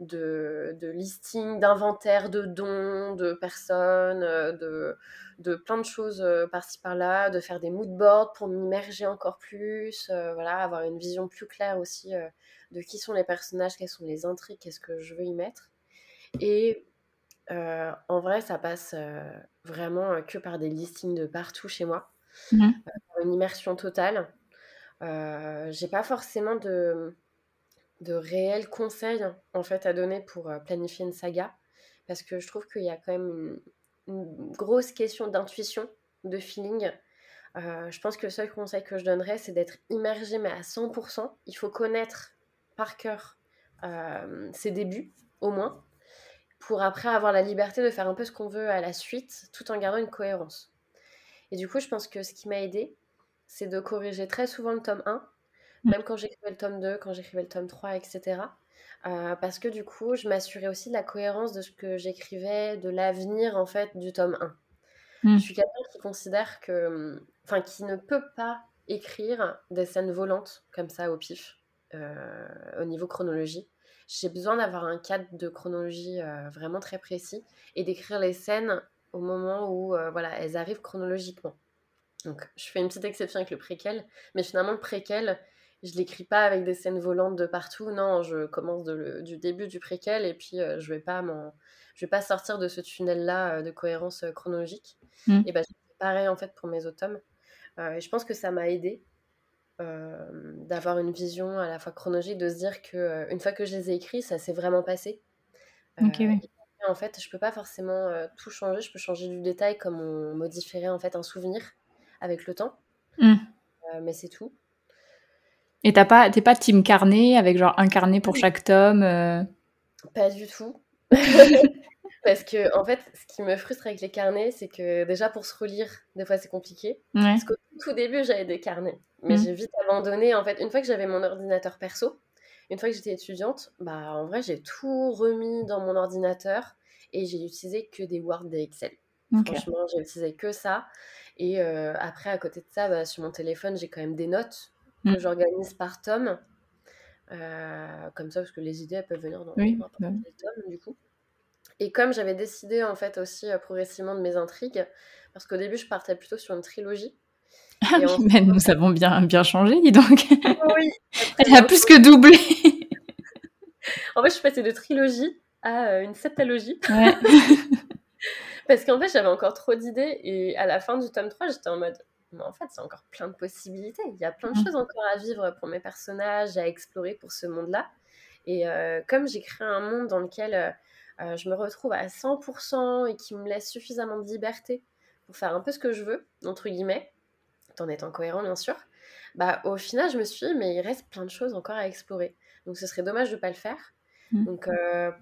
de, de listings, d'inventaires de dons, de personnes, euh, de, de plein de choses euh, par-ci par-là, de faire des mood boards pour m'immerger encore plus, euh, voilà, avoir une vision plus claire aussi euh, de qui sont les personnages, quelles sont les intrigues, qu'est-ce que je veux y mettre. Et euh, en vrai, ça passe vraiment que par des listings de partout chez moi, par une immersion totale. Euh, j'ai pas forcément de, de réels conseils en fait à donner pour euh, planifier une saga parce que je trouve qu'il y a quand même une, grosse question d'intuition, de feeling. Euh, je pense que le seul conseil que je donnerais, c'est d'être immergé mais à 100%. Il faut connaître par cœur ses débuts, au moins, pour après avoir la liberté de faire un peu ce qu'on veut à la suite, tout en gardant une cohérence. Et du coup, je pense que ce qui m'a aidé, c'est de corriger très souvent le tome 1, Mm. même quand j'écrivais le tome 2, quand j'écrivais le tome 3, etc. Euh, parce que du coup, je m'assurais aussi de la cohérence de ce que j'écrivais, de l'avenir en fait du tome 1. Mm. Je suis quelqu'un qui considère que, enfin, qui ne peut pas écrire des scènes volantes comme ça au pif, euh, au niveau chronologie. J'ai besoin d'avoir un cadre de chronologie euh, vraiment très précis et d'écrire les scènes au moment où voilà, elles arrivent chronologiquement. Donc, je fais une petite exception avec le préquel, mais finalement, le préquel, je l'écris pas avec des scènes volantes de partout. Non, je commence de le- du début du préquel et puis euh, je vais pas je vais pas sortir de ce tunnel-là euh, de cohérence euh, chronologique. Mm. Et ben, pareil en fait pour mes autres tomes. Euh, et je pense que ça m'a aidé d'avoir une vision à la fois chronologique, de se dire que une fois que je les ai écrits, ça s'est vraiment passé. Euh, Ok, oui. et en fait, je peux pas forcément tout changer. Je peux changer du détail comme on modifierait en fait un souvenir avec le temps. Mm. Euh, mais c'est tout. Et t'as pas, t'es pas team carnet avec genre un carnet pour chaque tome euh, Pas du tout. Parce que, en fait, ce qui me frustre avec les carnets, c'est que déjà pour se relire, des fois c'est compliqué. Ouais. Parce qu'au tout début, j'avais des carnets. Mais Mm. j'ai vite abandonné. En fait, une fois que j'avais mon ordinateur perso, une fois que j'étais étudiante, bah en vrai, j'ai tout remis dans mon ordinateur et j'ai utilisé que des Word, des Excel. Franchement, j'ai utilisé que ça. Et euh, après, à côté de ça, bah, sur mon téléphone, j'ai quand même des notes que Mm. j'organise par tome. Euh, comme ça, parce que les idées, elles peuvent venir dans Oui, bah quel tome, du coup. Et comme j'avais décidé, en fait, aussi euh, progressivement de mes intrigues, parce qu'au début, je partais plutôt sur une trilogie. Ah oui, en mais nous avons bien, bien changé, dis donc. Oui, Elle a plus que doublé. En fait, je suis passée de trilogie à une septalogie. Ouais. Parce qu'en fait, j'avais encore trop d'idées. Et à la fin du tome 3, j'étais en mode, mais en fait, c'est encore plein de possibilités. Il y a plein de Mm. choses encore à vivre pour mes personnages, à explorer pour ce monde-là. Et euh, comme j'ai créé un monde dans lequel euh, euh, je me retrouve à 100% et qui me laisse suffisamment de liberté pour faire un peu ce que je veux, entre guillemets, tout en étant cohérent, bien sûr, bah, au final, je me suis dit, mais il reste plein de choses encore à explorer. Donc, ce serait dommage de ne pas le faire. Mmh. Donc,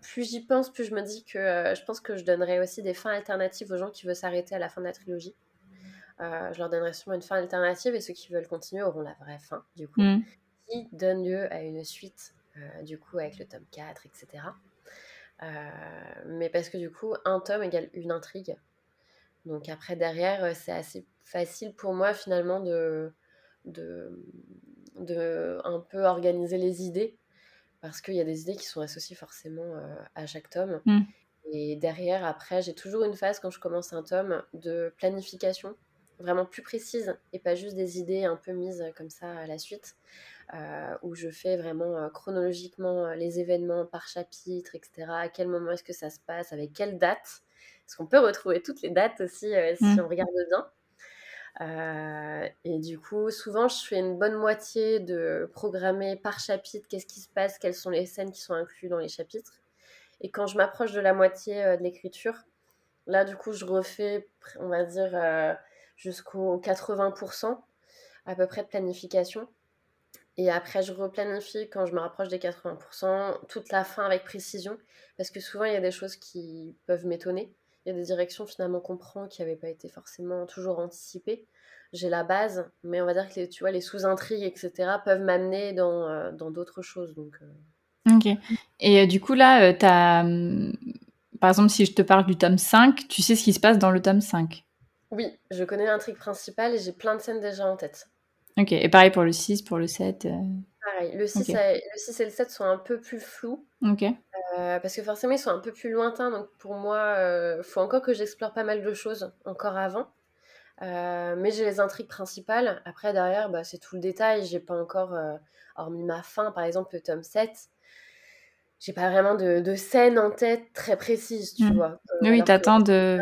plus j'y pense, plus je me dis que je pense que je donnerais aussi des fins alternatives aux gens qui veulent s'arrêter à la fin de la trilogie. je leur donnerai sûrement une fin alternative et ceux qui veulent continuer auront la vraie fin, du coup, mmh. qui donne lieu à une suite, du coup, avec le tome 4, etc. mais parce que du coup, un tome égale une intrigue. Donc après, derrière, c'est assez facile pour moi finalement de, de, de un peu organiser les idées parce qu'il y a des idées qui sont associées forcément euh, à chaque tome. Mmh. Et derrière, après, j'ai toujours une phase quand je commence un tome de planification vraiment plus précise et pas juste des idées un peu mises comme ça à la suite, euh, où je fais vraiment euh, chronologiquement les événements par chapitre, etc. À quel moment est-ce que ça se passe, avec quelle date? Parce qu'on peut retrouver toutes les dates aussi si mmh. on regarde bien. Euh, et du coup, souvent, je fais une bonne moitié de programmer par chapitre qu'est-ce qui se passe, quelles sont les scènes qui sont incluses dans les chapitres. Et quand je m'approche de la moitié euh, de l'écriture, là, du coup, je refais, on va dire, euh, jusqu'au 80% à peu près de planification. Et après, je replanifie quand je me rapproche des 80%, toute la fin avec précision, parce que souvent, il y a des choses qui peuvent m'étonner il y a des directions finalement qu'on prend qui n'avaient pas été forcément toujours anticipées. J'ai la base, mais on va dire que les, tu vois, les sous-intrigues, etc., peuvent m'amener dans, euh, dans d'autres choses. Donc, euh. Ok. Et euh, du coup, là, as. Hum, par exemple, si je te parle du tome 5, tu sais ce qui se passe dans le tome 5 Oui, je connais l'intrigue principale et j'ai plein de scènes déjà en tête. Ok, et pareil pour le 6, pour le 7 Pareil, le 6, et, le 6 et le 7 sont un peu plus flous. Ok. Euh, parce que forcément, ils sont un peu plus lointains. Donc pour moi, il euh, faut encore que j'explore pas mal de choses encore avant. Euh, mais j'ai les intrigues principales. Après, derrière, bah, c'est tout le détail. J'ai pas encore, hormis ma fin, par exemple, le tome 7, j'ai pas vraiment de, de, scène en tête très précise, tu mmh. vois. oui, t'attends de,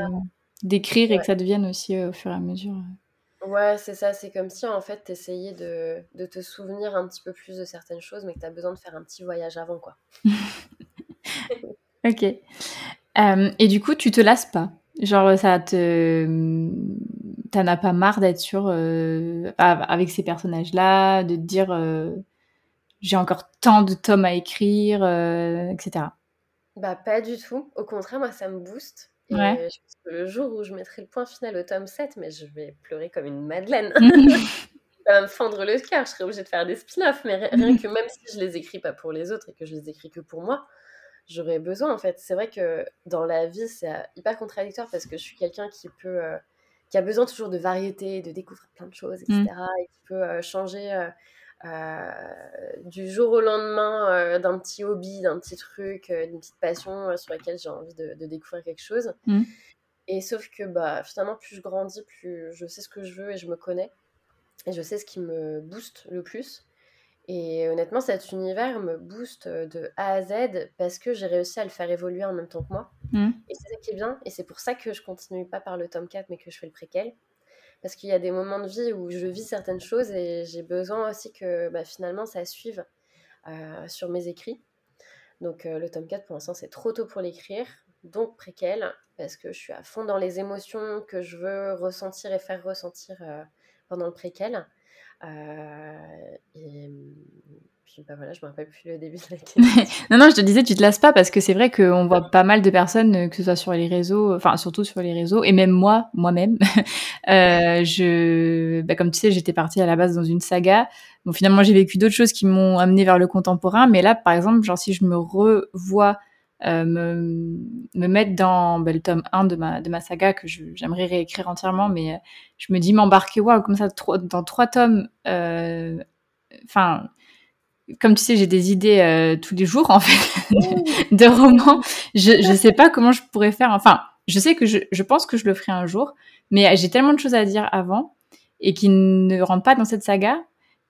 d'écrire et que ça devienne aussi au fur et à mesure. Ouais, c'est ça. C'est comme si, en fait, t'essayais de, de te souvenir un petit peu plus de certaines choses, mais que t'as besoin de faire un petit voyage avant, quoi. ok. Euh, et du coup, tu te lasses pas? Genre, ça te. T'en as pas marre d'être sur. Euh, avec ces personnages-là, de te dire. Euh, j'ai encore tant de tomes à écrire, etc. Bah, pas du tout. Au contraire, moi, ça me booste. Et je pense que le jour où je mettrai le point final au tome 7, mais je vais pleurer comme une madeleine. ça va me fendre le cœur, je serais obligée de faire des spin-offs, mais rien que même si je les écris pas pour les autres et que je les écris que pour moi, j'aurais besoin en fait. C'est vrai que dans la vie, c'est euh, hyper contradictoire parce que je suis quelqu'un qui peut, euh, qui a besoin toujours de variété, de découvrir plein de choses, etc. Mm. Et qui peut euh, changer du jour au lendemain d'un petit hobby, d'un petit truc, d'une petite passion sur laquelle j'ai envie de, découvrir quelque chose. Mm. Et sauf que bah, finalement, plus je grandis, plus je sais ce que je veux et je me connais. Et je sais ce qui me booste le plus. Et honnêtement, cet univers me booste de A à Z parce que j'ai réussi à le faire évoluer en même temps que moi. Mmh. Et c'est ça qui est bien. Et c'est pour ça que je continue pas par le tome 4, mais que je fais le préquel. Parce qu'il y a des moments de vie où je vis certaines choses et j'ai besoin aussi que bah, finalement ça suive euh, sur mes écrits. Donc euh, le tome 4, pour l'instant, c'est trop tôt pour l'écrire. Donc préquel, parce que je suis à fond dans les émotions que je veux ressentir et faire ressentir euh, pendant le préquel. Euh, et puis bah voilà, je me rappelle plus le début de la question. non, non, je te disais, tu te lasses pas parce que c'est vrai qu'on voit pas mal de personnes, euh, que ce soit sur les réseaux, enfin surtout sur les réseaux, et même moi, moi-même, euh, je, bah, comme tu sais, j'étais partie à la base dans une saga. Bon, finalement, j'ai vécu d'autres choses qui m'ont amené vers le contemporain, mais là, par exemple, genre si je me revois euh, me, me, mettre dans ben, le tome 1 de ma, de ma saga que j'aimerais réécrire entièrement, mais euh, je me dis m'embarquer waouh, comme ça dans trois tomes. Euh, enfin, comme tu sais, j'ai des idées tous les jours en fait de romans. Je je sais pas comment je pourrais faire. Enfin, je sais que je, je pense que je le ferai un jour, mais j'ai tellement de choses à dire avant et qui ne rentrent pas dans cette saga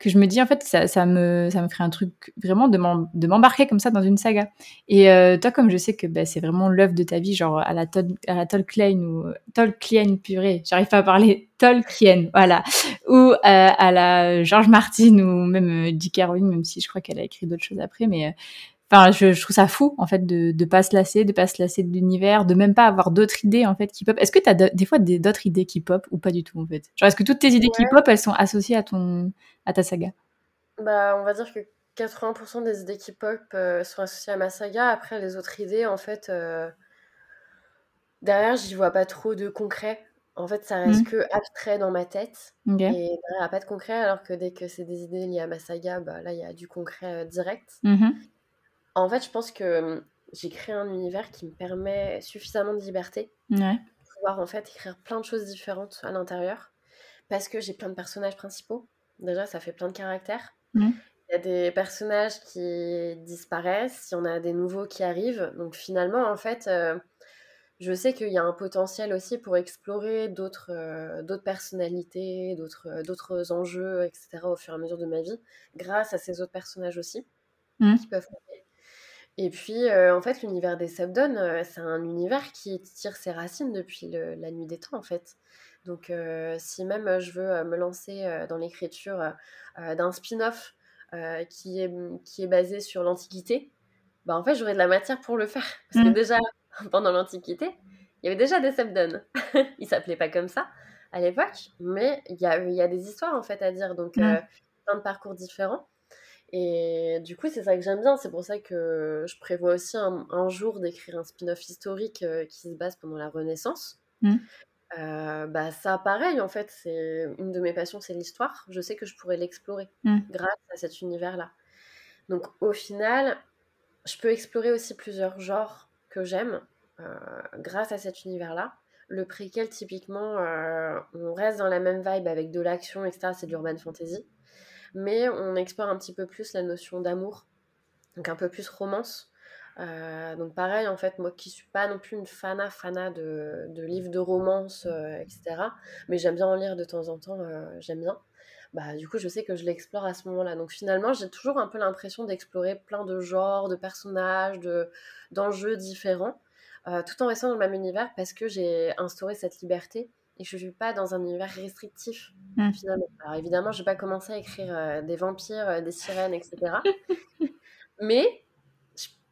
que je me dis en fait ça, ça me ça me ferait un truc vraiment de m'embarquer comme ça dans une saga et euh, toi comme je sais que bah, c'est vraiment l'œuvre de ta vie genre à la Tol à la Tolkien ou Tolkien purée j'arrive pas à parler Tolkien voilà ou euh, à la George Martin ou même euh, J.K. Rowling même si je crois qu'elle a écrit d'autres choses après mais Enfin, je, je, trouve ça fou en fait de de pas se lasser, de pas se lasser de l'univers, de même pas avoir d'autres idées en fait qui pop. Est-ce que tu as des fois d'autres idées qui pop ou pas du tout en fait? Genre est-ce que toutes tes idées qui pop elles sont associées à ton à ta saga? Bah, on va dire que 80% des idées qui pop sont associées à ma saga. Après, les autres idées, en fait, derrière, j'y vois pas trop de concret. En fait, ça reste mmh. que abstrait dans ma tête. Et derrière, il n'y a pas de concret, alors que dès que c'est des idées liées à ma saga, bah, là, il y a du concret direct. Mmh en fait, je pense que mmh, j'ai créé un univers qui me permet suffisamment de liberté pour pouvoir en fait écrire plein de choses différentes à l'intérieur. Parce que j'ai plein de personnages principaux. Déjà, ça fait plein de caractères. Il y a des personnages qui disparaissent, il y en a des nouveaux qui arrivent. Donc finalement, en fait, je sais qu'il y a un potentiel aussi pour explorer d'autres euh, d'autres personnalités, d'autres euh, d'autres enjeux, etc. au fur et à mesure de ma vie, grâce à ces autres personnages aussi, mmh. qui peuvent Et puis, euh, en fait, l'univers des Subdon, c'est un univers qui tire ses racines depuis la nuit des temps, en fait. Donc, si même je veux me lancer dans l'écriture d'un spin-off qui, est, qui est basé sur l'Antiquité, bah, en fait, j'aurais de la matière pour le faire. Parce que mmh. déjà, pendant l'Antiquité, il y avait déjà des Sebdon. Ils s'appelaient pas comme ça à l'époque, mais il y a, y a, des histoires en fait à dire, donc euh, plein de parcours différents. Et du coup, c'est ça que j'aime bien. C'est pour ça que je prévois aussi un, jour d'écrire un spin-off historique euh, qui se base pendant la Renaissance. Mm. Euh, bah ça, pareil, en fait, c'est une de mes passions, c'est l'histoire. Je sais que je pourrais l'explorer mm. grâce à cet univers-là. Donc, au final, je peux explorer aussi plusieurs genres que j'aime euh, grâce à cet univers-là. Le préquel, typiquement, euh, on reste dans la même vibe avec de l'action, etc. C'est de l'urban fantasy. Mais on explore un petit peu plus la notion d'amour, donc un peu plus romance. Euh, donc pareil, en fait, moi qui suis pas non plus une fana fana de, de livres de romance, etc. Mais j'aime bien en lire de temps en temps, j'aime bien. Bah, du coup, je sais que je l'explore à ce moment-là. Donc finalement, j'ai toujours un peu l'impression d'explorer plein de genres, de personnages, de, d'enjeux différents, euh, tout en restant dans le même univers parce que j'ai instauré cette liberté et je ne suis pas dans un univers restrictif mmh. finalement. Alors évidemment, je vais pas commencer à écrire euh, des vampires, euh, des sirènes, etc. Mais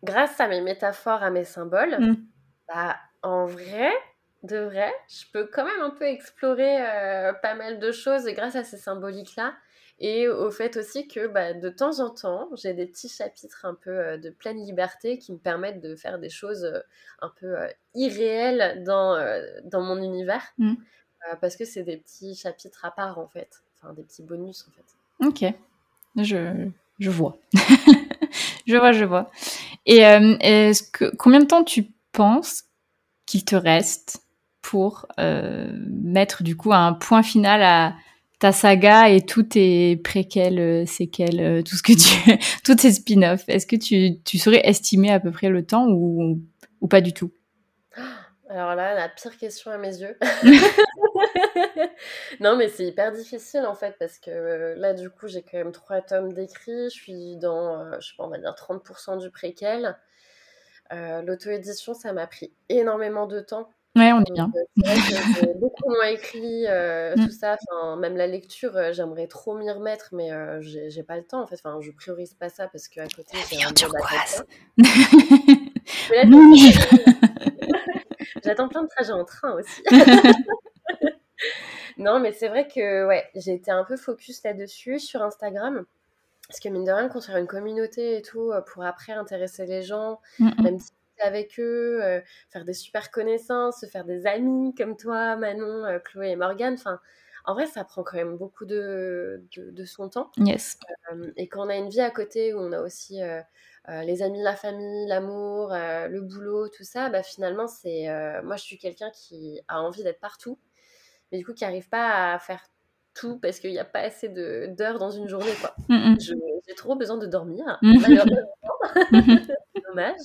grâce à mes métaphores, à mes symboles, mmh. bah, en vrai, de vrai, je peux quand même un peu explorer pas mal de choses grâce à ces symboliques-là. Et au fait aussi que bah, de temps en temps, j'ai des petits chapitres un peu euh, de pleine liberté qui me permettent de faire des choses euh, un peu euh, irréelles dans, dans mon univers. Mmh. parce que c'est des petits chapitres à part en fait. Enfin, des petits bonus en fait. Ok. Je, je vois. je vois, je vois. Et est-ce que, combien de temps tu penses qu'il te reste pour mettre du coup un point final à ta saga et tous tes préquels, euh, séquelles, euh, tout ce que tu, tous tes spin-offs? Est-ce que tu, tu saurais estimer à peu près le temps ou, ou pas du tout? Alors là, la pire question à mes yeux. non, mais c'est hyper difficile en fait parce que euh, là, du coup, j'ai quand même trois tomes d'écrits. Je suis dans, je sais pas, on va dire 30% du préquel. L'auto-édition, ça m'a pris énormément de temps. Ouais, on est bien. Euh, j'ai beaucoup moins écrit, euh, mm. tout ça. Enfin, même la lecture, euh, j'aimerais trop m'y remettre, mais j'ai pas le temps en fait. Enfin, je priorise pas ça parce qu'à côté, j'ai un turquoise. J'attends plein de trajets en train aussi. Non, mais c'est vrai que ouais, j'ai été un peu focus là-dessus sur Instagram. Parce que mine de rien, construire une communauté et tout, pour après intéresser les gens, même si avec eux, euh, faire des super connaissances, se faire des amis comme toi, Manon, euh, Chloé et Morgane. Enfin, en vrai, ça prend quand même beaucoup de, de, son temps. Yes. Euh, et quand on a une vie à côté où on a aussi les amis, la famille, l'amour, le boulot, tout ça, bah, finalement, c'est. moi, je suis quelqu'un qui a envie d'être partout, mais du coup, qui n'arrive pas à faire tout parce qu'il n'y a pas assez d'heures dans une journée. Quoi. J'ai trop besoin de dormir, Dommage.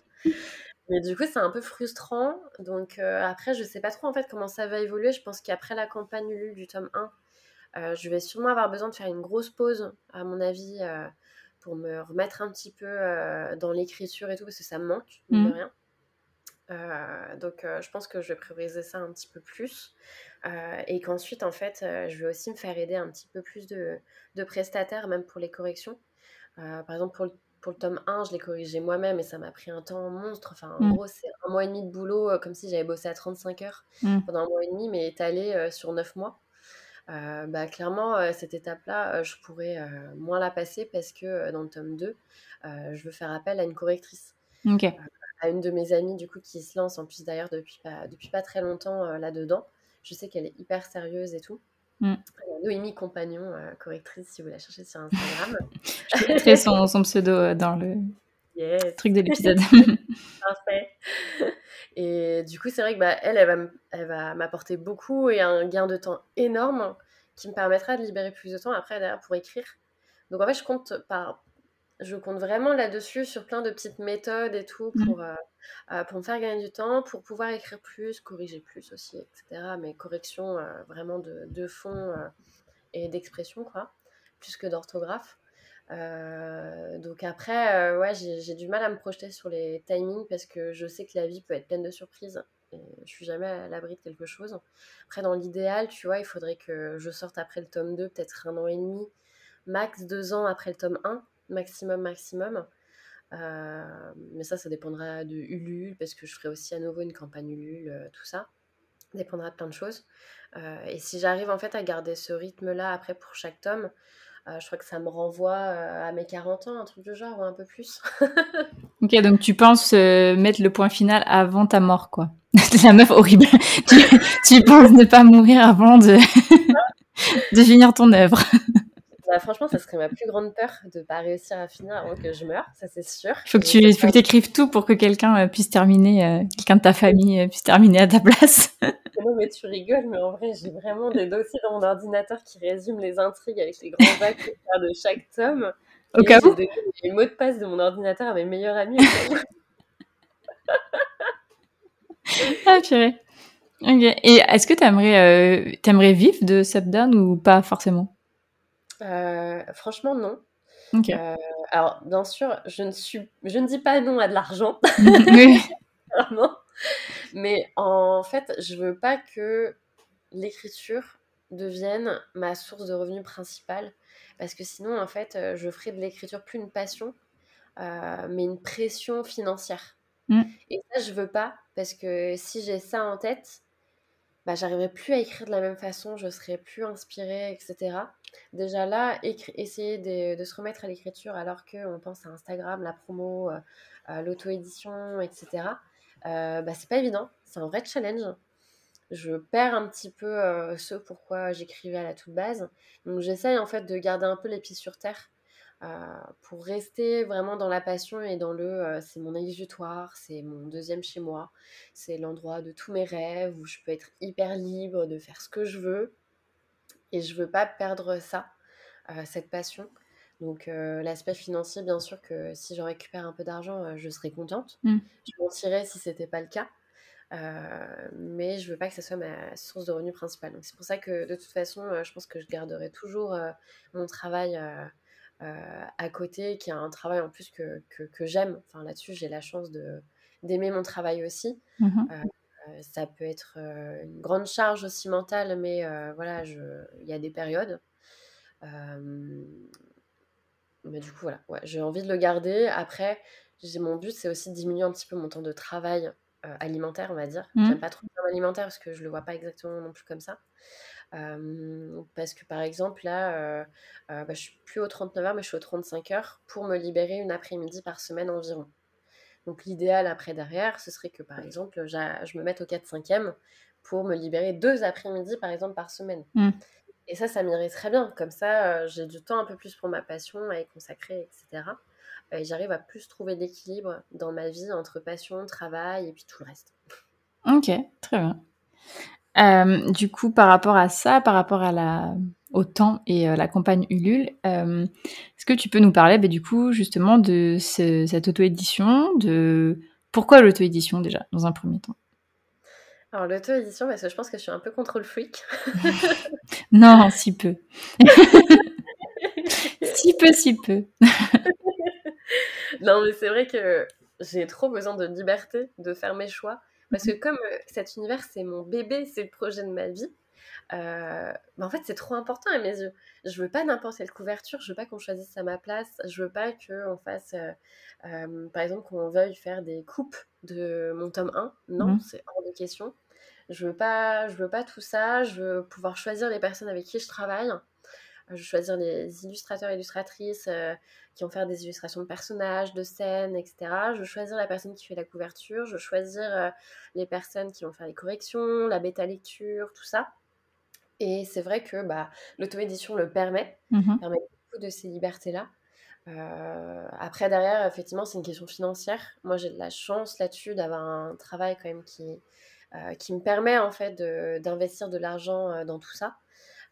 Mais du coup, c'est un peu frustrant. Donc euh, après, je sais pas trop en fait comment ça va évoluer. Je pense qu'après la campagne Ulule du tome 1, euh, je vais sûrement avoir besoin de faire une grosse pause, à mon avis, euh, pour me remettre un petit peu dans l'écriture et tout, parce que ça me manque, de mmh. Rien. donc je pense que je vais prioriser ça un petit peu plus. et qu'ensuite, en fait, je vais aussi me faire aider un petit peu plus de, de prestataires, même pour les corrections. par exemple, pour le pour le tome 1, je l'ai corrigé moi-même et ça m'a pris un temps monstre. Enfin, en mmh. gros, c'est un mois et demi de boulot, euh, comme si j'avais bossé à 35 heures mmh. pendant un mois et demi, mais étalé euh, sur 9 mois. bah, clairement, cette étape-là, je pourrais moins la passer parce que dans le tome 2, je veux faire appel à une correctrice. À une de mes amies, du coup, qui se lance en plus d'ailleurs depuis pas, depuis pas très longtemps là-dedans. Je sais qu'elle est hyper sérieuse et tout. Mm. Noémie Compagnon, correctrice, si vous la cherchez sur Instagram. je mettrai son, son pseudo dans le truc de l'épisode. Parfait. Et du coup, c'est vrai que bah, elle, elle va, m'apporter beaucoup et un gain de temps énorme qui me permettra de libérer plus de temps après derrière pour écrire. Donc en fait, je compte par, je compte vraiment là-dessus sur plein de petites méthodes et tout mmh. pour, euh, euh, pour me faire gagner du temps, pour pouvoir écrire plus, corriger plus aussi, etc. Mais correction euh, vraiment de, de fond et d'expression, quoi, plus que d'orthographe. Donc après, ouais, j'ai du mal à me projeter sur les timings parce que je sais que la vie peut être pleine de surprises. Et je suis jamais à l'abri de quelque chose. Après, dans l'idéal, tu vois, il faudrait que je sorte après le tome 2, peut-être un an et demi, max deux ans après le tome 1, maximum, maximum. Euh, mais ça, ça dépendra de Ulule, parce que je ferai aussi à nouveau une campagne Ulule, tout ça. Ça dépendra de plein de choses. et si j'arrive en fait à garder ce rythme-là après pour chaque tome, euh, je crois que ça me renvoie euh, à mes 40 ans, un truc du genre, ou un peu plus. ok, donc tu penses euh, mettre le point final avant ta mort, quoi. La meuf horrible. tu, penses ne pas mourir avant de, de finir ton œuvre. Bah, franchement, ça serait ma plus grande peur de ne pas réussir à finir avant que je meure, ça c'est sûr. Il faut que tu faut que écrives tout pour que quelqu'un puisse terminer, quelqu'un de ta famille puisse terminer à ta place. non, mais tu rigoles, mais en vrai, j'ai vraiment des dossiers dans mon ordinateur qui résument les intrigues avec les grands actes de chaque tome. Au cas où J'ai les mots de passe de mon ordinateur à mes meilleurs amis. ah, purée. Ok. Et est-ce que tu aimerais, euh, aimerais vivre de Subdown ou pas forcément? Euh, Franchement, non. Euh, alors, bien sûr, je ne, suis, je ne dis pas non à de l'argent. oui. Mais en fait, je veux pas que l'écriture devienne ma source de revenus principale. Parce que sinon, en fait, euh, je ferai de l'écriture plus une passion, euh, mais une pression financière. Mm. Et ça, je veux pas, parce que si j'ai ça en tête, bah, j'arriverai plus à écrire de la même façon, je serai plus inspirée, etc. Déjà là, essayer de, se remettre à l'écriture alors qu'on pense à Instagram, la promo, euh, l'auto-édition, etc. Euh, bah, c'est pas évident, c'est un vrai challenge. Je perds un petit peu euh, ce pourquoi j'écrivais à la toute base. Donc j'essaye en fait de garder un peu les pieds sur terre euh, pour rester vraiment dans la passion et dans le c'est mon exutoire, c'est mon deuxième chez moi, c'est l'endroit de tous mes rêves où je peux être hyper libre de faire ce que je veux. Et je veux pas perdre ça, cette passion. Donc l'aspect financier, bien sûr que si j'en récupère un peu d'argent, je serais contente. Mmh. Je mentirais si c'était pas le cas. mais je veux pas que ce soit ma source de revenus principale. Donc c'est pour ça que de toute façon, je pense que je garderai toujours mon travail à côté, qui est un travail en plus que, que, j'aime. Enfin là-dessus, j'ai la chance de d'aimer mon travail aussi. Mmh ça peut être une grande charge aussi mentale, mais voilà, il y a des périodes. Mais du coup, voilà, ouais, j'ai envie de le garder. Après, mon but, c'est aussi de diminuer un petit peu mon temps de travail euh, alimentaire, on va dire. Mmh. J'aime pas trop le terme alimentaire parce que je le vois pas exactement non plus comme ça. parce que par exemple, là, euh, euh, bah, je suis plus aux 39 heures, mais je suis aux 35 heures pour me libérer une après-midi par semaine environ. Donc l'idéal après derrière, ce serait que par exemple, je me mette au 4-5e pour me libérer deux après-midi par exemple par semaine. Mmh. Et ça, ça m'irait très bien. Comme ça, euh, j'ai du temps un peu plus pour ma passion à y consacrer, etc. Et j'arrive à plus trouver d'équilibre dans ma vie entre passion, travail et puis tout le reste. Ok, très bien. Euh, du coup, par rapport à ça, par rapport à la, au temps et euh, la campagne Ulule, est-ce que tu peux nous parler bah, du coup justement de cette auto-édition, de pourquoi l'auto-édition déjà dans un premier temps? Alors, l'auto-édition, parce que je pense que je suis un peu contrôle freak. non, si peu. si peu, si peu. non, mais c'est vrai que j'ai trop besoin de liberté, de faire mes choix. Parce que mhm. comme euh, cet univers, c'est mon bébé, c'est le projet de ma vie, euh, bah, en fait, c'est trop important à mes yeux. Je veux pas n'importe quelle couverture, je veux pas qu'on choisisse à ma place, je veux pas qu'on fasse, euh, par exemple, qu'on veuille faire des coupes de mon tome 1. Non, mhm. c'est hors de question Je veux pas, je veux pas tout ça. Je veux pouvoir choisir les personnes avec qui je travaille. Je veux choisir les illustrateurs, illustratrices qui vont faire des illustrations de personnages, de scènes, etc. Je veux choisir la personne qui fait la couverture. Je veux choisir les personnes qui vont faire les corrections, la bêta lecture, tout ça. Et c'est vrai que bah, l'auto-édition le permet, mmh permet beaucoup de ces libertés-là. Euh, après, derrière, effectivement, c'est une question financière. Moi, j'ai de la chance là-dessus d'avoir un travail quand même qui, euh, qui me permet en fait d'investir de, l'argent euh, dans tout ça.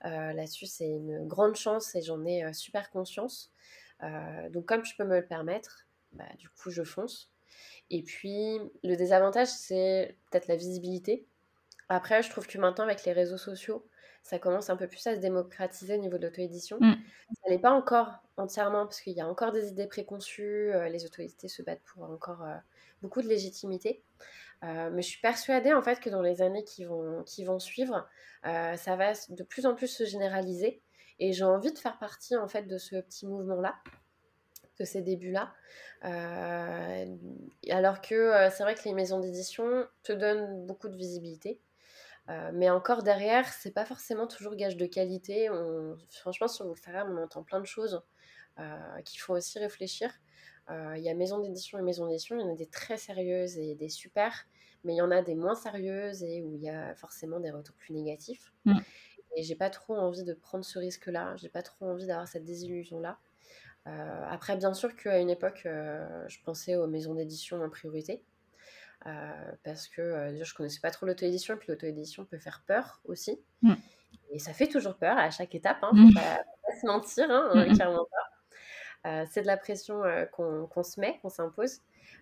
là-dessus, c'est une grande chance et j'en ai super conscience. donc, comme je peux me le permettre, bah, du coup, je fonce. Et puis, le désavantage, c'est peut-être la visibilité. Après, je trouve que maintenant, avec les réseaux sociaux, ça commence un peu plus à se démocratiser au niveau de l'auto-édition. Mm. Ça n'est pas encore entièrement, parce qu'il y a encore des idées préconçues, euh, les autorités se battent pour encore euh, beaucoup de légitimité. Euh, mais je suis persuadée en fait que dans les années qui vont, qui vont suivre, ça va de plus en plus se généraliser. Et j'ai envie de faire partie en fait de ce petit mouvement-là, de ces débuts-là. alors que c'est vrai que les maisons d'édition te donnent beaucoup de visibilité. Euh, mais encore derrière, c'est pas forcément toujours gage de qualité. franchement, sur Instagram, on entend plein de choses euh, qui font aussi réfléchir. Euh, il y a maison d'édition et maison d'édition, il y en a des très sérieuses et des super, mais il y en a des moins sérieuses et où il y a forcément des retours plus négatifs. Mm. Et j'ai pas trop envie de prendre ce risque-là, j'ai pas trop envie d'avoir cette désillusion-là. après, bien sûr qu'à une époque, je pensais aux maisons d'édition en priorité. Euh, parce que euh, déjà, je connaissais pas trop l'auto-édition, et puis l'auto-édition peut faire peur aussi. Mm. Et ça fait toujours peur à chaque étape, hein, mm. faut, pas, se mentir, hein, mm, clairement pas. Euh, c'est de la pression qu'on se met, qu'on s'impose.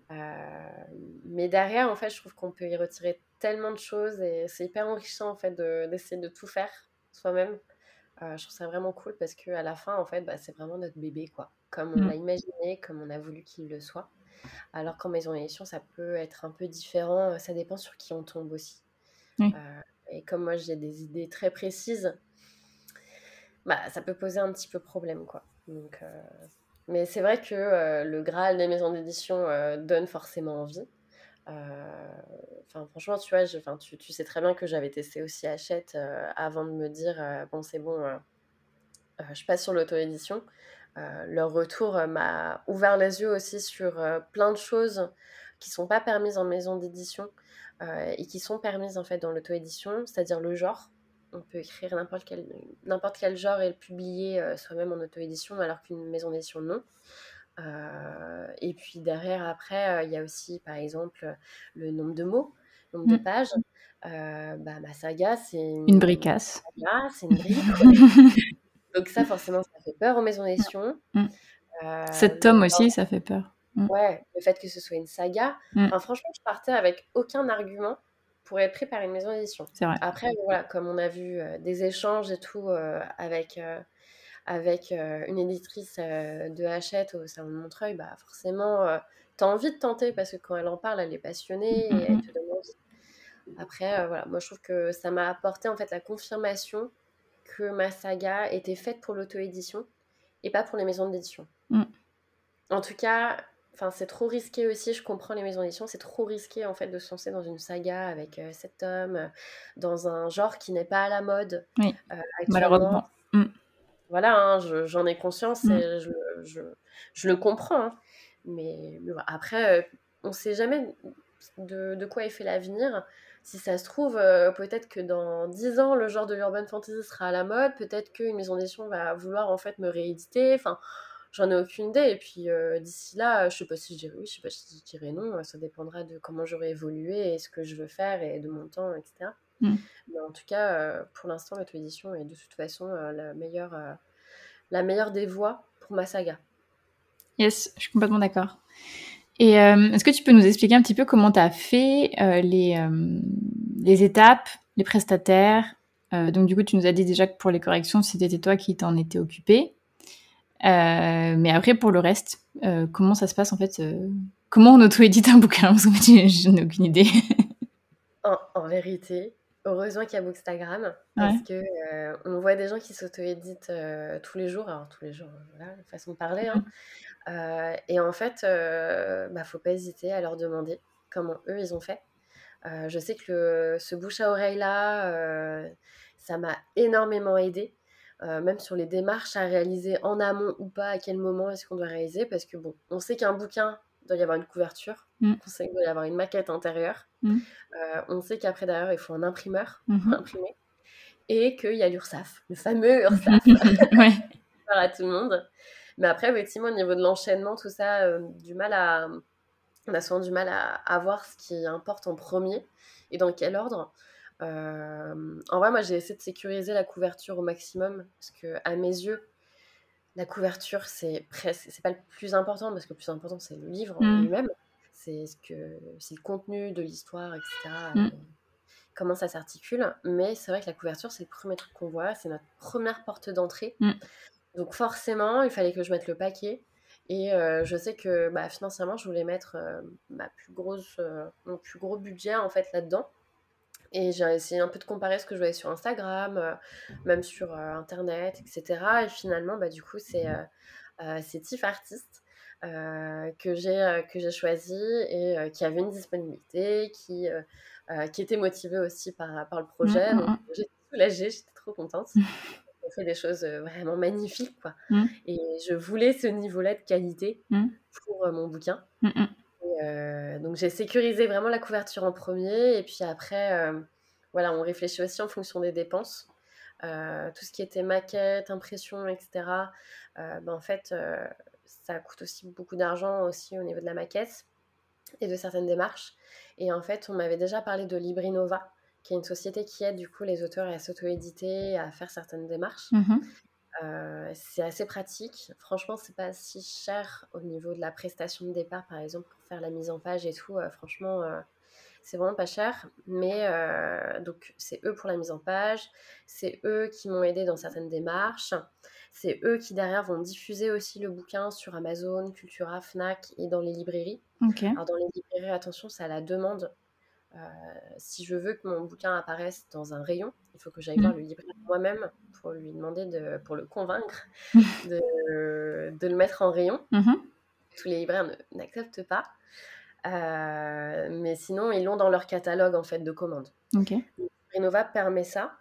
mais derrière, en fait, je trouve qu'on peut y retirer tellement de choses et c'est hyper enrichissant en fait d'essayer de, tout faire soi-même. je trouve ça vraiment cool parce qu'à la fin, en fait, bah, c'est vraiment notre bébé, quoi. Comme on l'a imaginé, comme on a voulu qu'il le soit. Alors qu'en maison d'édition, ça peut être un peu différent. Ça dépend sur qui on tombe aussi. Euh, et comme moi, j'ai des idées très précises, bah, ça peut poser un petit peu problème, quoi. Donc, euh, Mais c'est vrai que euh, le Graal des maisons d'édition donne forcément envie. Enfin, franchement, tu vois, tu, tu, sais très bien que j'avais testé aussi Hachette avant de me dire bon, c'est bon, je passe sur l'auto-édition. Euh, leur retour euh, m'a ouvert les yeux aussi sur euh, plein de choses qui sont pas permises en maison d'édition et qui sont permises en fait dans l'auto-édition, c'est-à-dire le genre. On peut écrire n'importe quel, n'importe quel genre et le publier soi-même en auto-édition, alors qu'une maison d'édition non. et puis derrière, après, il y a aussi, par exemple, le nombre de mots, le nombre de mmh. pages. bah, ma saga, c'est une, une bricasse. c'est une brique. Donc ça, forcément, ça fait peur aux maisons d'édition. Mm. Euh, Cet tome aussi, ça fait peur. Mm. Ouais, le fait que ce soit une saga. Enfin, franchement, je partais avec aucun argument pour être pris par une maison d'édition. C'est vrai. Après, voilà, comme on a vu euh, des échanges et tout euh, avec, avec une éditrice de Hachette au Salon de Montreuil, bah forcément, tu as envie de tenter parce que quand elle en parle, elle est passionnée et elle te donne envie. Après, voilà, moi je trouve que ça m'a apporté en fait la confirmation que ma saga était faite pour l'auto-édition et pas pour les maisons d'édition. Mm. En tout cas, enfin c'est trop risqué aussi, je comprends les maisons d'édition, c'est trop risqué en fait de se lancer dans une saga avec euh, sept tomes, euh, dans un genre qui n'est pas à la mode. Oui, euh, malheureusement. Mm. Voilà, hein, j'en ai conscience et mm. je, je, le comprends. Hein. Mais, après, on ne sait jamais de, de quoi est fait l'avenir si ça se trouve, euh, peut-être que dans 10 ans, le genre de l'urban fantasy sera à la mode, peut-être qu'une maison d'édition va vouloir en fait me rééditer, enfin, j'en ai aucune idée, et puis euh, d'ici là, je sais pas si je dirais oui, je sais pas si je dirais non, ça dépendra de comment j'aurai évolué, et ce que je veux faire, et de mon temps, etc. Mm. Mais en tout cas, euh, pour l'instant, l'auto-édition est de toute façon la, meilleure, la meilleure des voies pour ma saga. Yes, je suis complètement d'accord. Et euh, est-ce que tu peux nous expliquer un petit peu comment tu as fait euh, les, euh, les étapes, les prestataires? Donc du coup, tu nous as dit déjà que pour les corrections, c'était toi qui t'en étais occupé. mais après, pour le reste, comment ça se passe en fait Comment on auto-édite un bouquin? Je n'ai aucune idée. en, vérité, heureusement qu'il y a Bookstagram parce que on voit des gens qui s'auto-éditent tous les jours. Alors tous les jours, voilà, façon de parler. Hein. Euh, et en fait, il euh, bah, faut pas hésiter à leur demander comment eux ils ont fait. je sais que ce bouche à oreille-là, ça m'a énormément aidé. même sur les démarches à réaliser en amont ou pas, à quel moment est-ce qu'on doit réaliser, parce que bon, on sait qu'un bouquin, doit y avoir une couverture, mm. on sait qu'il doit y avoir une maquette intérieure, mm. on sait qu'après derrière il faut un imprimeur pour mm-hmm. imprimer, et qu'il y a l'URSAF, le fameux URSAF, ouais. à tout le monde. Mais après, effectivement, au niveau de l'enchaînement, tout ça, euh, du mal à, on a souvent du mal à, à, voir ce qui importe en premier et dans quel ordre. Euh, en vrai, moi, j'ai essayé de sécuriser la couverture au maximum parce que, à mes yeux, la couverture, c'est presque, c'est pas le plus important parce que le plus important, c'est le livre en mm. lui-même. C'est ce que, c'est le contenu de l'histoire, etc. Mm. comment ça s'articule. Mais c'est vrai que la couverture, c'est le premier truc qu'on voit, c'est notre première porte d'entrée. Mm. Donc forcément, il fallait que je mette le paquet. Et euh, je sais que bah, financièrement, je voulais mettre euh, ma plus grosse, euh, mon plus gros budget en fait là-dedans. Et j'ai essayé un peu de comparer ce que je voyais sur Instagram, même sur Internet, etc. Et finalement, bah, du coup, c'est c'est Tiff Artist que j'ai choisi et qui avait une disponibilité, qui, qui était motivé aussi par, par le projet. Mmh, mmh, Donc mmh. j'étais soulagée, j'étais trop contente. fait des choses vraiment magnifiques, quoi. Mmh. Et je voulais ce niveau-là de qualité mmh. pour mon bouquin. Mmh, donc j'ai sécurisé vraiment la couverture en premier, et puis après, voilà, on réfléchit aussi en fonction des dépenses. tout ce qui était maquette, impression, etc. Ben, en fait, ça coûte aussi beaucoup d'argent aussi au niveau de la maquette et de certaines démarches. Et en fait, on m'avait déjà parlé de Librinova, qui est une société qui aide du coup les auteurs à s'auto-éditer, à faire certaines démarches. Mmh euh, c'est assez pratique. Franchement, c'est pas si cher au niveau de la prestation de départ, par exemple, pour faire la mise en page et tout. Euh, franchement, euh, c'est vraiment pas cher. Mais donc, c'est eux pour la mise en page. C'est eux qui m'ont aidé dans certaines démarches. C'est eux qui derrière vont diffuser aussi le bouquin sur Amazon, Cultura, Fnac et dans les librairies. Alors, dans les librairies, attention, c'est à la demande. Euh, si je veux que mon bouquin apparaisse dans un rayon, il faut que j'aille voir mm. le libraire moi-même pour lui demander, de, pour le convaincre de, de le mettre en rayon. Mm-hmm. Tous les libraires n'acceptent pas. Euh, mais sinon, ils l'ont dans leur catalogue en fait de commandes. Okay. Renova permet ça.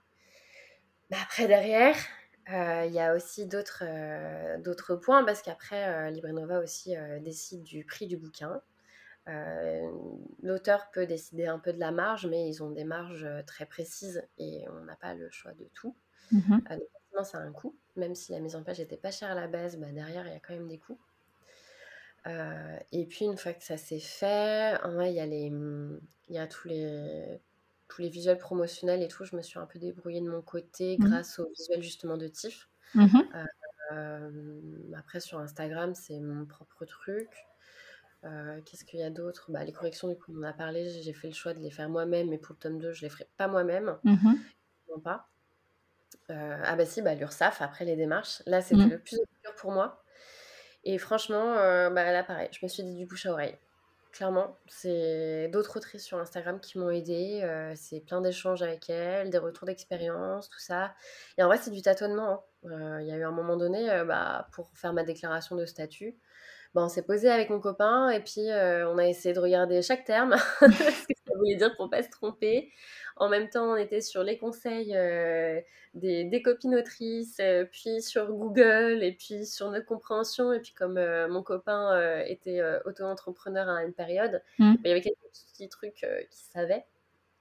Mais après, derrière, euh, il y a aussi d'autres d'autres points parce qu'après, Librenova aussi décide du prix du bouquin. Euh, l'auteur peut décider un peu de la marge, mais ils ont des marges euh, très précises et on n'a pas le choix de tout. Euh, donc, ça a un coût. Même si la mise en page n'était pas chère à la base, bah, derrière, il y a quand même des coûts. et puis, une fois que ça s'est fait, il y a, les, y a tous, les, tous les visuels promotionnels et tout. Je me suis un peu débrouillée de mon côté mhm. grâce aux visuels justement de TIFF. Mhm. après, sur Instagram, c'est mon propre truc. Euh, qu'est-ce qu'il y a d'autre? Bah, Les corrections, du coup, on en a parlé. J'ai fait le choix de les faire moi-même, mais pour le tome 2, je les ferai pas moi-même. Mmh non pas. Euh, ah bah si, bah, l'URSAF, après les démarches. Là, c'était mmh. le plus dur pour moi. Et franchement, euh, bah, là, pareil, je me suis dit du bouche à oreille. Clairement, c'est d'autres autrices sur Instagram qui m'ont aidé. c'est plein d'échanges avec elles, des retours d'expérience, tout ça. Et en vrai, c'est du tâtonnement. Hein. Il y a eu un moment donné, bah, pour faire ma déclaration de statut, on s'est posé avec mon copain et puis euh, on a essayé de regarder chaque terme, ce que ça voulait dire pour pas se tromper. En même temps, on était sur les conseils euh, des, des, copines autrices, euh, puis sur Google, et puis sur notre compréhension. Et puis comme mon copain était auto-entrepreneur à une période, mmh. bah, il y avait quelques petits trucs qu'il savait.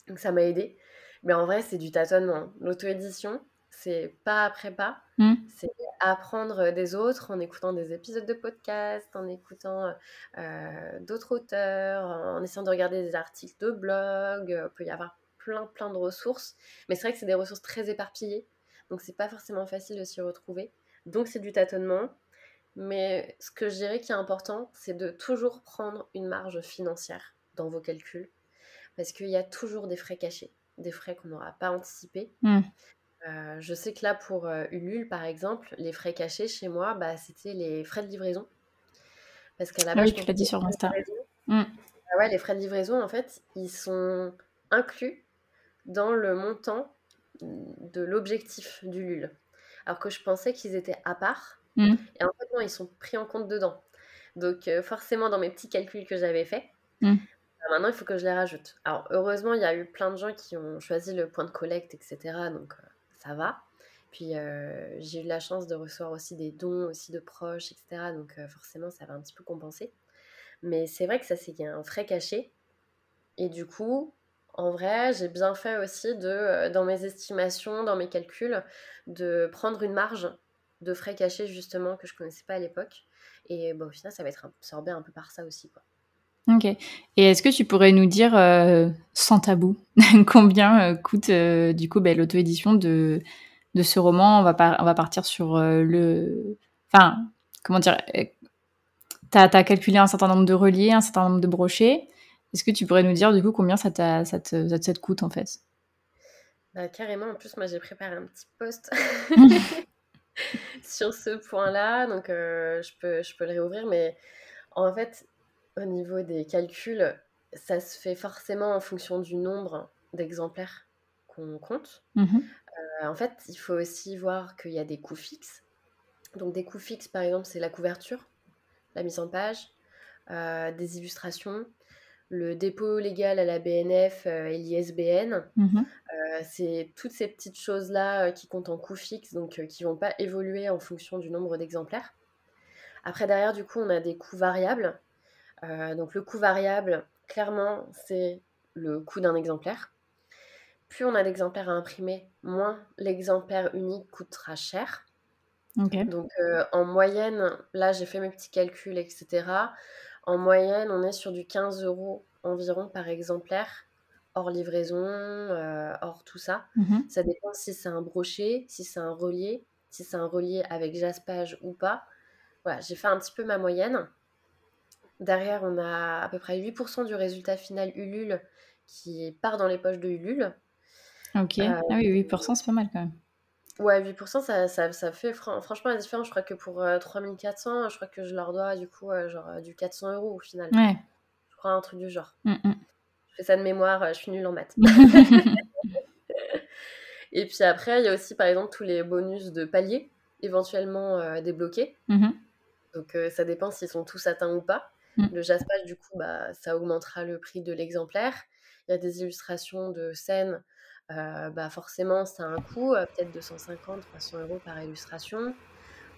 Donc ça m'a aidé. Mais en vrai, c'est du tâtonnement. L'auto-édition, c'est pas après pas. Mmh. C'est apprendre des autres en écoutant des épisodes de podcast, en écoutant euh, d'autres auteurs, en essayant de regarder des articles de blog. Il peut y avoir plein, plein de ressources. Mais c'est vrai que c'est des ressources très éparpillées. Donc, c'est pas forcément facile de s'y retrouver. Donc, c'est du tâtonnement. Mais ce que je dirais qui est important, c'est de toujours prendre une marge financière dans vos calculs. Parce qu'il y a toujours des frais cachés, des frais qu'on n'aura pas anticipés. Mmh. Euh, je sais que là, pour euh, Ulule, par exemple, les frais cachés chez moi, bah, c'était les frais de livraison. Parce qu'à la ah base, oui, tu l'as dit sur Insta. Mmh. Ah ouais, les frais de livraison, en fait, ils sont inclus dans le montant de l'objectif du LUL. Alors que je pensais qu'ils étaient à part. Mmh. Et en fait, non, ils sont pris en compte dedans. Donc, euh, forcément, dans mes petits calculs que j'avais faits, mmh. Maintenant, il faut que je les rajoute. Alors, heureusement, il y a eu plein de gens qui ont choisi le point de collecte, etc. Donc, euh, ça va. Puis, euh, j'ai eu la chance de recevoir aussi des dons aussi de proches, etc. Donc, euh, forcément, ça va un petit peu compenser. Mais c'est vrai que ça, c'est un frais caché. Et du coup, en vrai, j'ai bien fait aussi de, dans mes estimations, dans mes calculs, de prendre une marge de frais cachés, justement, que je connaissais pas à l'époque. Et bon, au final, ça va être absorbé un peu par ça aussi, quoi. Ok. Et est-ce que tu pourrais nous dire, euh, sans tabou, combien euh, coûte euh, du coup ben, l'auto-édition de, de ce roman? On va, on va partir sur le... Enfin, comment dire Tu as, calculé un certain nombre de reliés, un certain nombre de brochets. Est-ce que tu pourrais nous dire du coup combien ça, ça, te, ça te coûte en fait? Bah, Carrément, en plus moi j'ai préparé un petit post sur ce point-là, donc je, peux, je peux le réouvrir, mais en fait au niveau des calculs, ça se fait forcément en fonction du nombre d'exemplaires qu'on compte. Mmh euh, en fait, il faut aussi voir qu'il y a des coûts fixes. Donc des coûts fixes, par exemple, c'est la couverture, la mise en page, euh, des illustrations, le dépôt légal à la BNF euh, et l'ISBN. Mmh c'est toutes ces petites choses-là qui comptent en coûts fixes, donc qui ne vont pas évoluer en fonction du nombre d'exemplaires. Après, derrière, du coup, on a des coûts variables. Euh, donc le coût variable, clairement, c'est le coût d'un exemplaire. Plus on a d'exemplaires à imprimer, moins l'exemplaire unique coûtera cher. Donc euh, en moyenne, là j'ai fait mes petits calculs, etc. En moyenne, on est sur du 15 euros environ par exemplaire, hors livraison, euh, hors tout ça. Mhm. Ça dépend si c'est un brochet, si c'est un relié, si c'est un relié avec jaspage ou pas. Voilà, j'ai fait un petit peu ma moyenne. Derrière, on a à peu près 8% du résultat final Ulule qui part dans les poches de Ulule. Ok, ah oui, 8%, c'est pas mal quand même. Ouais, 8%, ça, ça, ça fait franchement la différence. Je crois que pour 3400, je crois que je leur dois du coup genre du 400 euros au final. Ouais. Je crois un truc du genre. Mm, mm. Je fais ça de mémoire, je suis nulle en maths. Et puis après, il y a aussi par exemple tous les bonus de palier éventuellement débloqués. Mm-hmm. Donc ça dépend s'ils sont tous atteints ou pas. Mm. Le jaspage, du coup, bah, ça augmentera le prix de l'exemplaire. Il y a des illustrations de scènes, euh, bah, forcément, ça a un coût, euh, peut-être 250, 300 euros par illustration.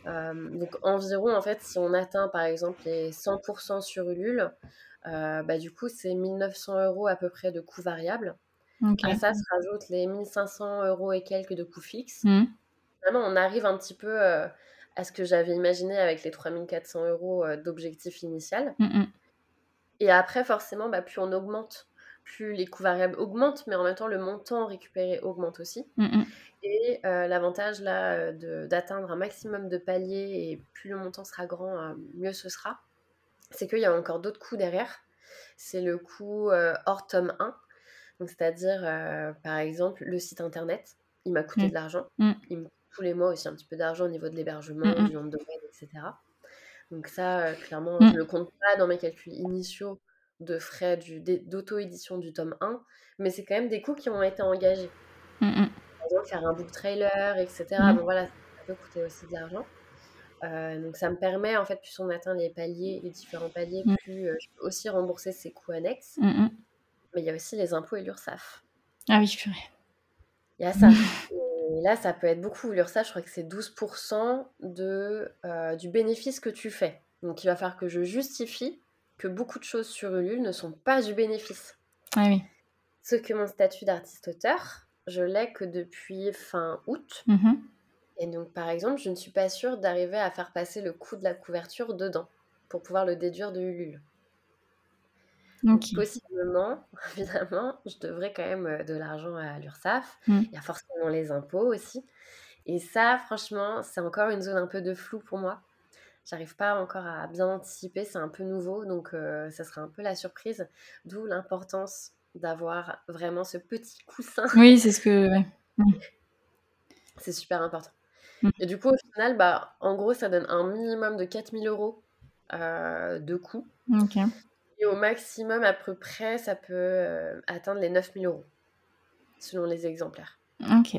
Euh, donc environ, en fait, si on atteint par exemple les 100% sur Ulule, bah, du coup, c'est 1900 euros à peu près de coûts variables. À ça se rajoute les 1500 euros et quelques de coûts fixes. Mm. Vraiment, on arrive un petit peu à ce que j'avais imaginé avec les 3400 euros euh, d'objectif initial. Mm, mm. Et après, forcément, bah, plus on augmente, plus les coûts variables augmentent, mais en même temps, le montant récupéré augmente aussi. Mm, et euh, l'avantage là euh, d'atteindre un maximum de paliers et plus le montant sera grand, mieux ce sera, c'est qu'il y a encore d'autres coûts derrière. C'est le coût hors tome 1, c'est-à-dire par exemple le site internet. Il m'a coûté de l'argent. Il me tous les mois aussi un petit peu d'argent au niveau de l'hébergement, mmh du nombre de web, etc. Donc ça, euh, clairement, mmh. je ne le compte pas dans mes calculs initiaux de frais d'auto-édition du tome 1, mais c'est quand même des coûts qui ont été engagés. Par exemple, faire un book trailer, etc. Bon voilà, ça peut coûter aussi de l'argent. Euh, donc ça me permet, en fait, plus on atteint les paliers, les différents paliers, plus euh, je peux aussi rembourser ces coûts annexes. Mais il y a aussi les impôts et l'URSSAF. Ah oui, purée. Il y a ça. Et là, ça peut être beaucoup. L'URSSAF, je crois que c'est 12% de, euh, du bénéfice que tu fais. Donc, il va falloir que je justifie que beaucoup de choses sur Ulule ne sont pas du bénéfice. Ah oui. Ce que mon statut d'artiste-auteur, je l'ai que depuis fin août. Mmh Et donc, par exemple, je ne suis pas sûre d'arriver à faire passer le coût de la couverture dedans pour pouvoir le déduire de Ulule. Possiblement, évidemment, je devrais quand même euh, de l'argent à l'URSSAF. Mm. Il y a forcément les impôts aussi. Et ça, franchement, c'est encore une zone un peu de flou pour moi. J'arrive pas encore à bien anticiper, c'est un peu nouveau, donc euh, ça sera un peu la surprise. D'où l'importance d'avoir vraiment ce petit coussin. Oui, c'est ce que. Mm. C'est super important. Mm. Et du coup, au final, bah, en gros, ça donne un minimum de 4000 euros euh, de coût. Ok. Et au maximum, à peu près, ça peut euh, atteindre les 9000 euros, selon les exemplaires. Ok.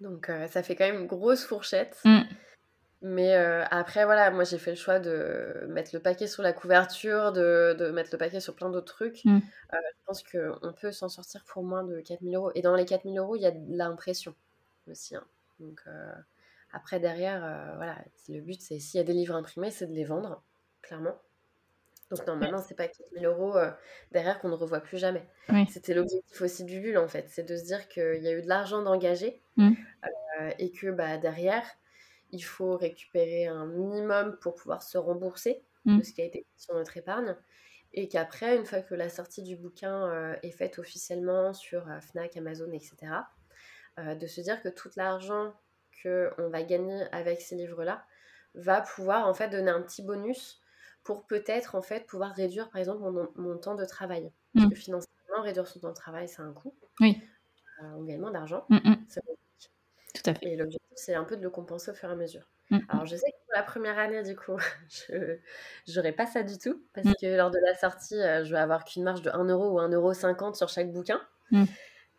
Donc, euh, ça fait quand même une grosse fourchette. Mm. Mais après, voilà, moi j'ai fait le choix de mettre le paquet sur la couverture, de, de mettre le paquet sur plein d'autres trucs. Mmh. je pense qu'on peut s'en sortir pour moins de 4000 euros. Et dans les 4000 euros, il y a de l'impression aussi. Hein. Donc après, derrière, voilà, le but, c'est s'il y a des livres imprimés, c'est de les vendre, clairement. Donc normalement, c'est pas 4000 euros derrière qu'on ne revoit plus jamais. C'était l'objectif aussi du bulle, en fait. C'est de se dire qu'il y a eu de l'argent d'engager mmh. et que bah, derrière, il faut récupérer un minimum pour pouvoir se rembourser mmh. de ce qui a été sur notre épargne. Et qu'après, une fois que la sortie du bouquin euh, est faite officiellement sur euh, Fnac, Amazon, etc., euh, de se dire que tout l'argent qu'on va gagner avec ces livres-là va pouvoir en fait donner un petit bonus pour peut-être en fait pouvoir réduire par exemple mon, temps de travail. Parce mmh. que financièrement, réduire son temps de travail, c'est un coût. Oui. on gagne moins d'argent. Mmh, tout à fait. Et l'objectif, c'est un peu de le compenser au fur et à mesure. Mm. Alors, je sais que pour la première année, du coup, je n'aurai pas ça du tout, parce mm. que lors de la sortie, euh, je vais avoir qu'une marge de 1 euro ou 1,50 euro sur chaque bouquin. Mm.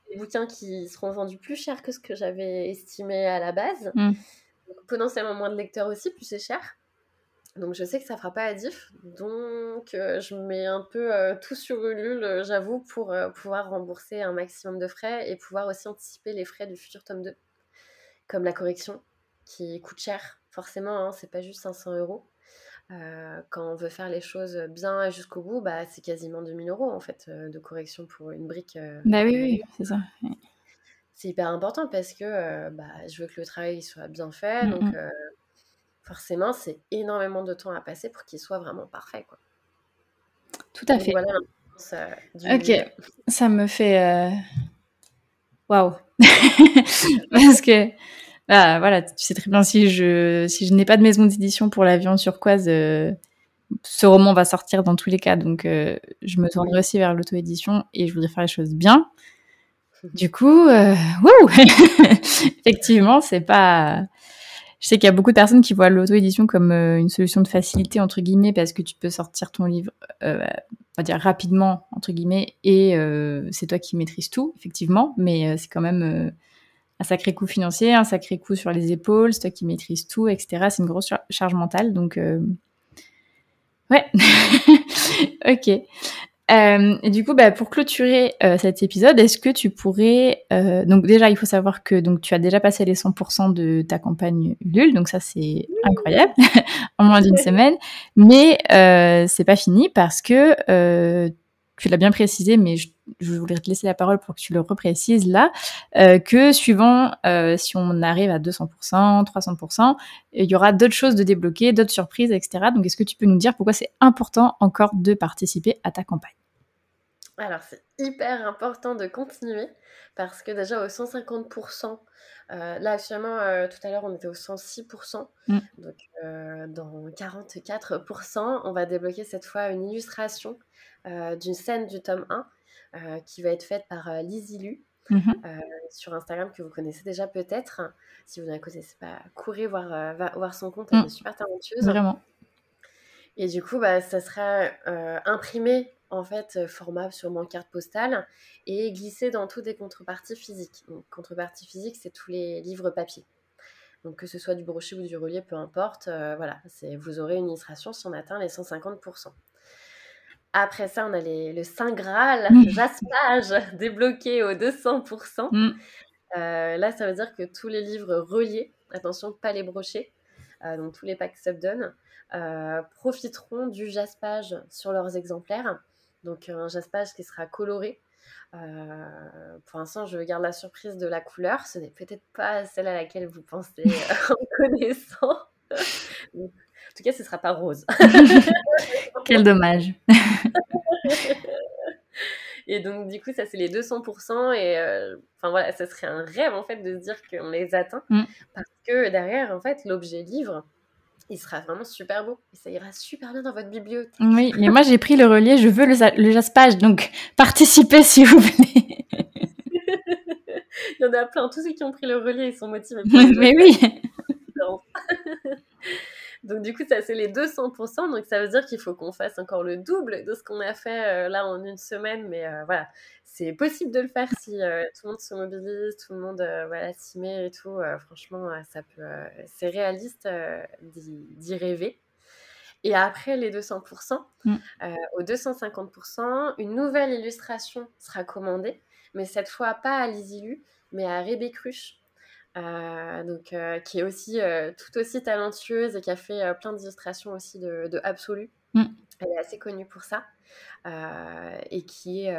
Des bouquins qui seront vendus plus cher que ce que j'avais estimé à la base. potentiellement moins de lecteurs aussi, plus c'est cher. Donc je sais que ça fera pas la diff. Donc euh, je mets un peu euh, tout sur Ulule, j'avoue, pour pouvoir rembourser un maximum de frais et pouvoir aussi anticiper les frais du futur tome 2 comme la correction, qui coûte cher, forcément, hein, c'est pas juste 500 euros. Euh, quand on veut faire les choses bien et jusqu'au bout, bah, c'est quasiment 2000 euros en fait euh, de correction pour une brique. Euh, bah oui, oui, c'est ça. C'est hyper important parce que bah, je veux que le travail soit bien fait, mm, donc mm. Forcément c'est énormément de temps à passer pour qu'il soit vraiment parfait. Quoi. Tout à fait. Ok, ça me fait waouh parce que ah, voilà, tu sais très bien si je si je n'ai pas de maison d'édition pour l'avion turquoise, euh, ce roman va sortir dans tous les cas, donc euh, je me tournerai aussi vers l'auto-édition et je voudrais faire les choses bien. Du coup, euh, effectivement, c'est pas. Je sais qu'il y a beaucoup de personnes qui voient l'auto-édition comme une solution de facilité entre guillemets parce que tu peux sortir ton livre, on va dire rapidement entre guillemets, et c'est toi qui maîtrises tout, effectivement, mais c'est quand même un sacré coût financier, un sacré coût sur les épaules, c'est toi qui maîtrises tout, etc. C'est une grosse charge mentale, donc euh... ouais, ok. Euh, et du coup, bah, pour clôturer euh, cet épisode, est-ce que tu pourrais euh, donc déjà, il faut savoir que donc tu as déjà passé les 100% de ta campagne Ulule, donc ça c'est incroyable en moins d'une semaine. Mais euh, c'est pas fini parce que euh, tu l'as bien précisé, mais je, voulais te laisser la parole pour que tu le reprécises là, euh, que suivant euh, si on arrive à 200%, 300%, il y aura d'autres choses de débloquer, d'autres surprises, etc. Donc, est-ce que tu peux nous dire pourquoi c'est important encore de participer à ta campagne? Alors, c'est hyper important de continuer parce que déjà au 150%, euh, là, actuellement, tout à l'heure, on était au 106%. Mm. Donc, dans 44%, on va débloquer cette fois une illustration euh, d'une scène du tome 1 euh, qui va être faite par euh, Lizzie Lu. Mhm. sur Instagram que vous connaissez déjà peut-être. Si vous ne la connaissez pas, courez voir, voir son compte, elle mm. est super talentueuse. Vraiment. Et du coup, bah, ça sera imprimé en fait format sur mon carte postale et glissé dans toutes des contreparties physiques. Donc, contrepartie physique, c'est tous les livres papier. Donc que ce soit du brochet ou du relié, peu importe, voilà, vous aurez une illustration si on atteint les 150%. Après ça, on a le Saint Graal, mmh. Jaspage, débloqué au 200%. Mmh. Euh, là, ça veut dire que tous les livres reliés, attention, pas les brochés, euh, donc tous les packs Subdone, euh, profiteront du jaspage sur leurs exemplaires. Donc un jaspage qui sera coloré. pour l'instant, je garde la surprise de la couleur. Ce n'est peut-être pas celle à laquelle vous pensez en connaissant. En tout cas, ce ne sera pas rose. Quel dommage. et donc, du coup, ça, c'est les 200%. Et euh, enfin, voilà, ça serait un rêve, en fait, de se dire qu'on les atteint. Mm. Parce que derrière, en fait, l'objet livre, il sera vraiment super beau. Et ça ira super bien dans votre bibliothèque. Oui, mais moi, j'ai pris le relié. Je veux le, le jaspage. Donc, participez, s'il vous plaît. il y en a plein. Tous ceux qui ont pris le relais, ils sont motivés. mais oui. Donc du coup, ça c'est les 200%. Donc ça veut dire qu'il faut qu'on fasse encore le double de ce qu'on a fait euh, là en une semaine. Mais euh, voilà, c'est possible de le faire si tout le monde se mobilise, tout le monde voilà, s'y met et tout. franchement, ça peut, c'est réaliste d'y rêver. Et après les 200%, mmh. aux 250%, une nouvelle illustration sera commandée, mais cette fois pas à Lisilu, mais à Rébé Cruche, euh, donc, euh, qui est aussi euh, tout aussi talentueuse et qui a fait plein d'illustrations aussi de, de Absolu. Mm. Elle est assez connue pour ça. et qui est.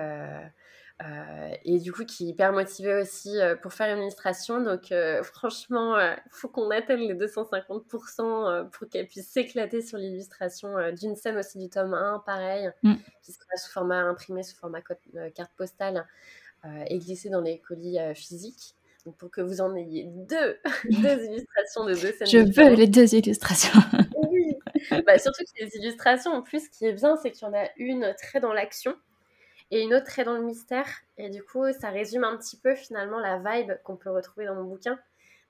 et du coup, qui est hyper motivée aussi pour faire une illustration. Donc, franchement, il faut qu'on atteigne les 250% pour qu'elle puisse s'éclater sur l'illustration d'une scène aussi du tome 1, pareil, mm. qui sera sous format imprimé, sous format carte postale et glissé dans les colis physiques pour que vous en ayez deux, deux illustrations de deux scènes. Je veux les deux illustrations. oui, bah, surtout que les illustrations, en plus, ce qui est bien, c'est qu'il y en a une très dans l'action et une autre très dans le mystère. Et du coup, ça résume un petit peu finalement la vibe qu'on peut retrouver dans mon bouquin.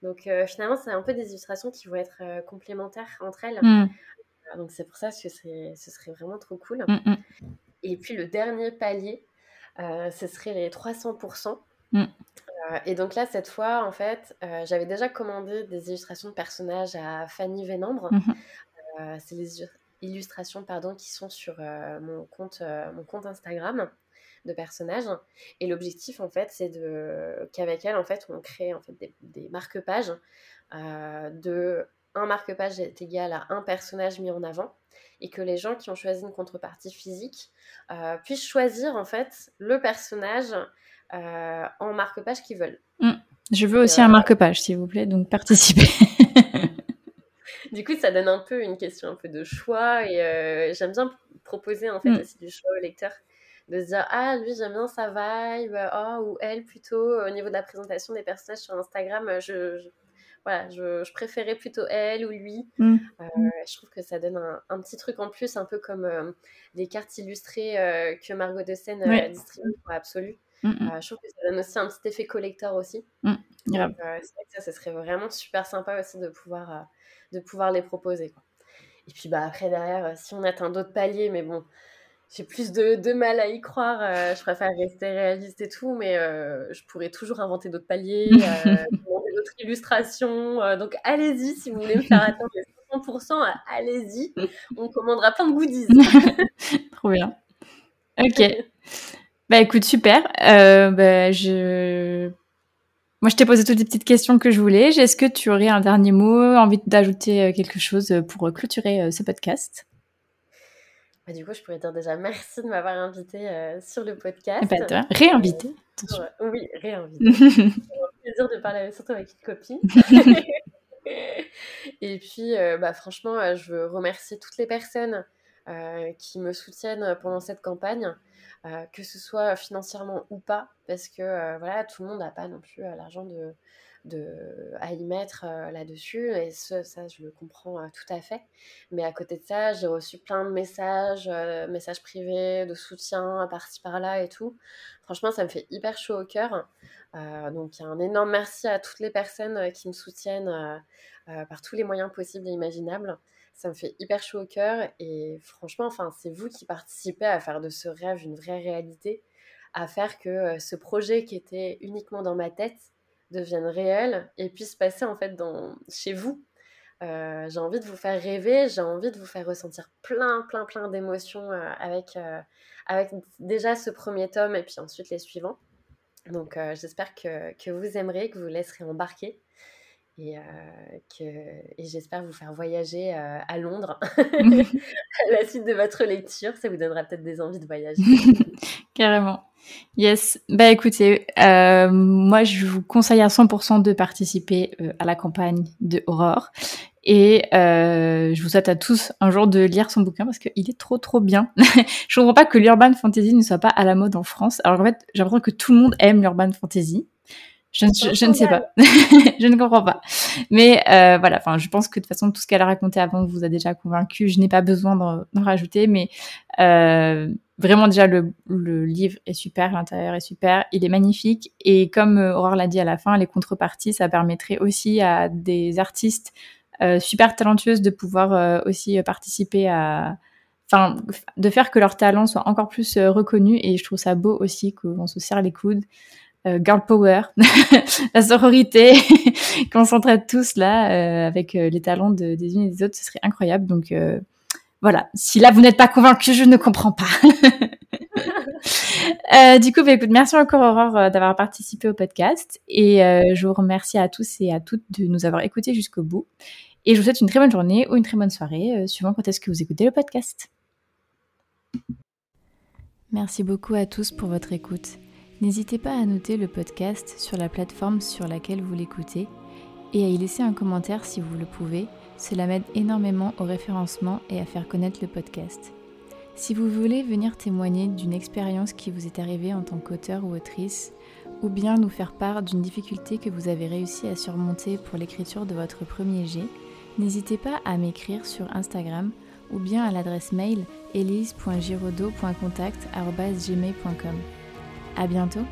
Donc euh, finalement, c'est un peu des illustrations qui vont être euh, complémentaires entre elles. Mm. Euh, donc c'est pour ça que ce serait vraiment trop cool. Mm, mm. Et puis le dernier palier, ce serait les 300%. Euh, et donc là, cette fois, en fait, euh, j'avais déjà commandé des illustrations de personnages à Fanny Vénambre. Mhm. Euh, c'est les illustrations pardon, qui sont sur mon, compte, mon compte Instagram de personnages. Et l'objectif, en fait, c'est de... qu'avec elle, en fait, on crée en fait, des, des marque-pages. de un marque-page est égal à un personnage mis en avant et que les gens qui ont choisi une contrepartie physique puissent choisir en fait le personnage euh, en marque-page qu'ils veulent. Mm. Je veux aussi un euh, marque-page, s'il vous plaît, donc participez. du coup, ça donne un peu une question un peu de choix et euh, j'aime bien proposer en fait mm. aussi du choix au lecteur de se dire ah lui j'aime bien sa vibe oh, ou elle plutôt au niveau de la présentation des personnages sur Instagram je, voilà je, préférais plutôt elle ou lui mm. je trouve que ça donne un, petit truc en plus un peu comme les cartes illustrées que Margot de Seine distribue pour Absolu Mm, mm. Euh, je trouve que ça donne aussi un petit effet collector aussi. Donc, euh, c'est vrai que ça, ce serait vraiment super sympa aussi de pouvoir, euh, de pouvoir les proposer. Et puis bah, après, derrière, si on atteint d'autres paliers, mais bon, j'ai plus de, de, mal à y croire. je préfère rester réaliste et tout, mais je pourrais toujours inventer d'autres paliers, d'autres illustrations. donc allez-y si vous voulez me faire attendre les 100%, allez-y. On commandera plein de goodies. Trop bien. Ok. Bah écoute, super. Euh, bah, je... Moi, je t'ai posé toutes les petites questions que je voulais. Est-ce que tu aurais un dernier mot, envie d'ajouter euh, quelque chose pour clôturer euh, ce podcast? Bah, Du coup, je pourrais dire déjà merci de m'avoir invité sur le podcast. Bah, toi, réinvité. oui, réinvité. C'est un plaisir de parler surtout avec une copine. Et puis, bah, franchement, je veux remercier toutes les personnes qui me soutiennent pendant cette campagne. Euh, que ce soit financièrement ou pas, parce que euh, voilà, tout le monde n'a pas non plus euh, l'argent de, de, à y mettre là-dessus, et ça, je le comprends tout à fait. Mais à côté de ça, j'ai reçu plein de messages, messages privés, de soutien par-ci par-là et tout. Franchement, ça me fait hyper chaud au cœur. donc, un énorme merci à toutes les personnes qui me soutiennent par tous les moyens possibles et imaginables ça me fait hyper chaud au cœur et franchement, enfin, c'est vous qui participez à faire de ce rêve une vraie réalité, à faire que euh, ce projet qui était uniquement dans ma tête devienne réel et puisse passer en fait dans, chez vous. Euh, j'ai envie de vous faire rêver, j'ai envie de vous faire ressentir plein, plein, plein d'émotions euh, avec, avec déjà ce premier tome et puis ensuite les suivants. Donc j'espère que, que, vous aimerez, que vous laisserez embarquer et, euh, et j'espère vous faire voyager euh, à Londres à la suite de votre lecture. Ça vous donnera peut-être des envies de voyager. Carrément. Yes. Bah écoutez, euh, moi je vous conseille à 100% de participer à la campagne de Aurore. Et je vous souhaite à tous un jour de lire son bouquin parce qu'il est trop trop bien. je comprends pas que l'urban fantasy ne soit pas à la mode en France. Alors en fait, l'impression que tout le monde aime l'urban fantasy. Je, ne sais pas. je ne comprends pas. Mais euh, voilà, enfin, je pense que de toute façon, tout ce qu'elle a raconté avant vous a déjà convaincu. Je n'ai pas besoin d'en rajouter, mais euh, vraiment déjà le, le, livre est super, l'intérieur est super, il est magnifique. Et comme euh, Aurore l'a dit à la fin, les contreparties, ça permettrait aussi à des artistes euh, super talentueuses de pouvoir euh, aussi participer à enfin, de faire que leur talent soit encore plus reconnu. Et je trouve ça beau aussi qu'on se serre les coudes. Girl power, la sororité, qu'on s'entraide tous là avec les talents des unes et des autres, ce serait incroyable. Donc voilà, si là vous n'êtes pas convaincu, je ne comprends pas. Euh, du coup, bah, écoute, merci encore Aurore euh, d'avoir participé au podcast et euh, je vous remercie à tous et à toutes de nous avoir écoutés jusqu'au bout. Et je vous souhaite une très bonne journée ou une très bonne soirée, suivant quand est-ce que vous écoutez le podcast. Merci beaucoup à tous pour votre écoute. N'hésitez pas à noter le podcast sur la plateforme sur laquelle vous l'écoutez et à y laisser un commentaire si vous le pouvez. Cela m'aide énormément au référencement et à faire connaître le podcast. Si vous voulez venir témoigner d'une expérience qui vous est arrivée en tant qu'auteur ou autrice, ou bien nous faire part d'une difficulté que vous avez réussi à surmonter pour l'écriture de votre premier jet, n'hésitez pas à m'écrire sur Instagram ou bien à l'adresse mail elise.giraudot.contact.gmail.com. À bientôt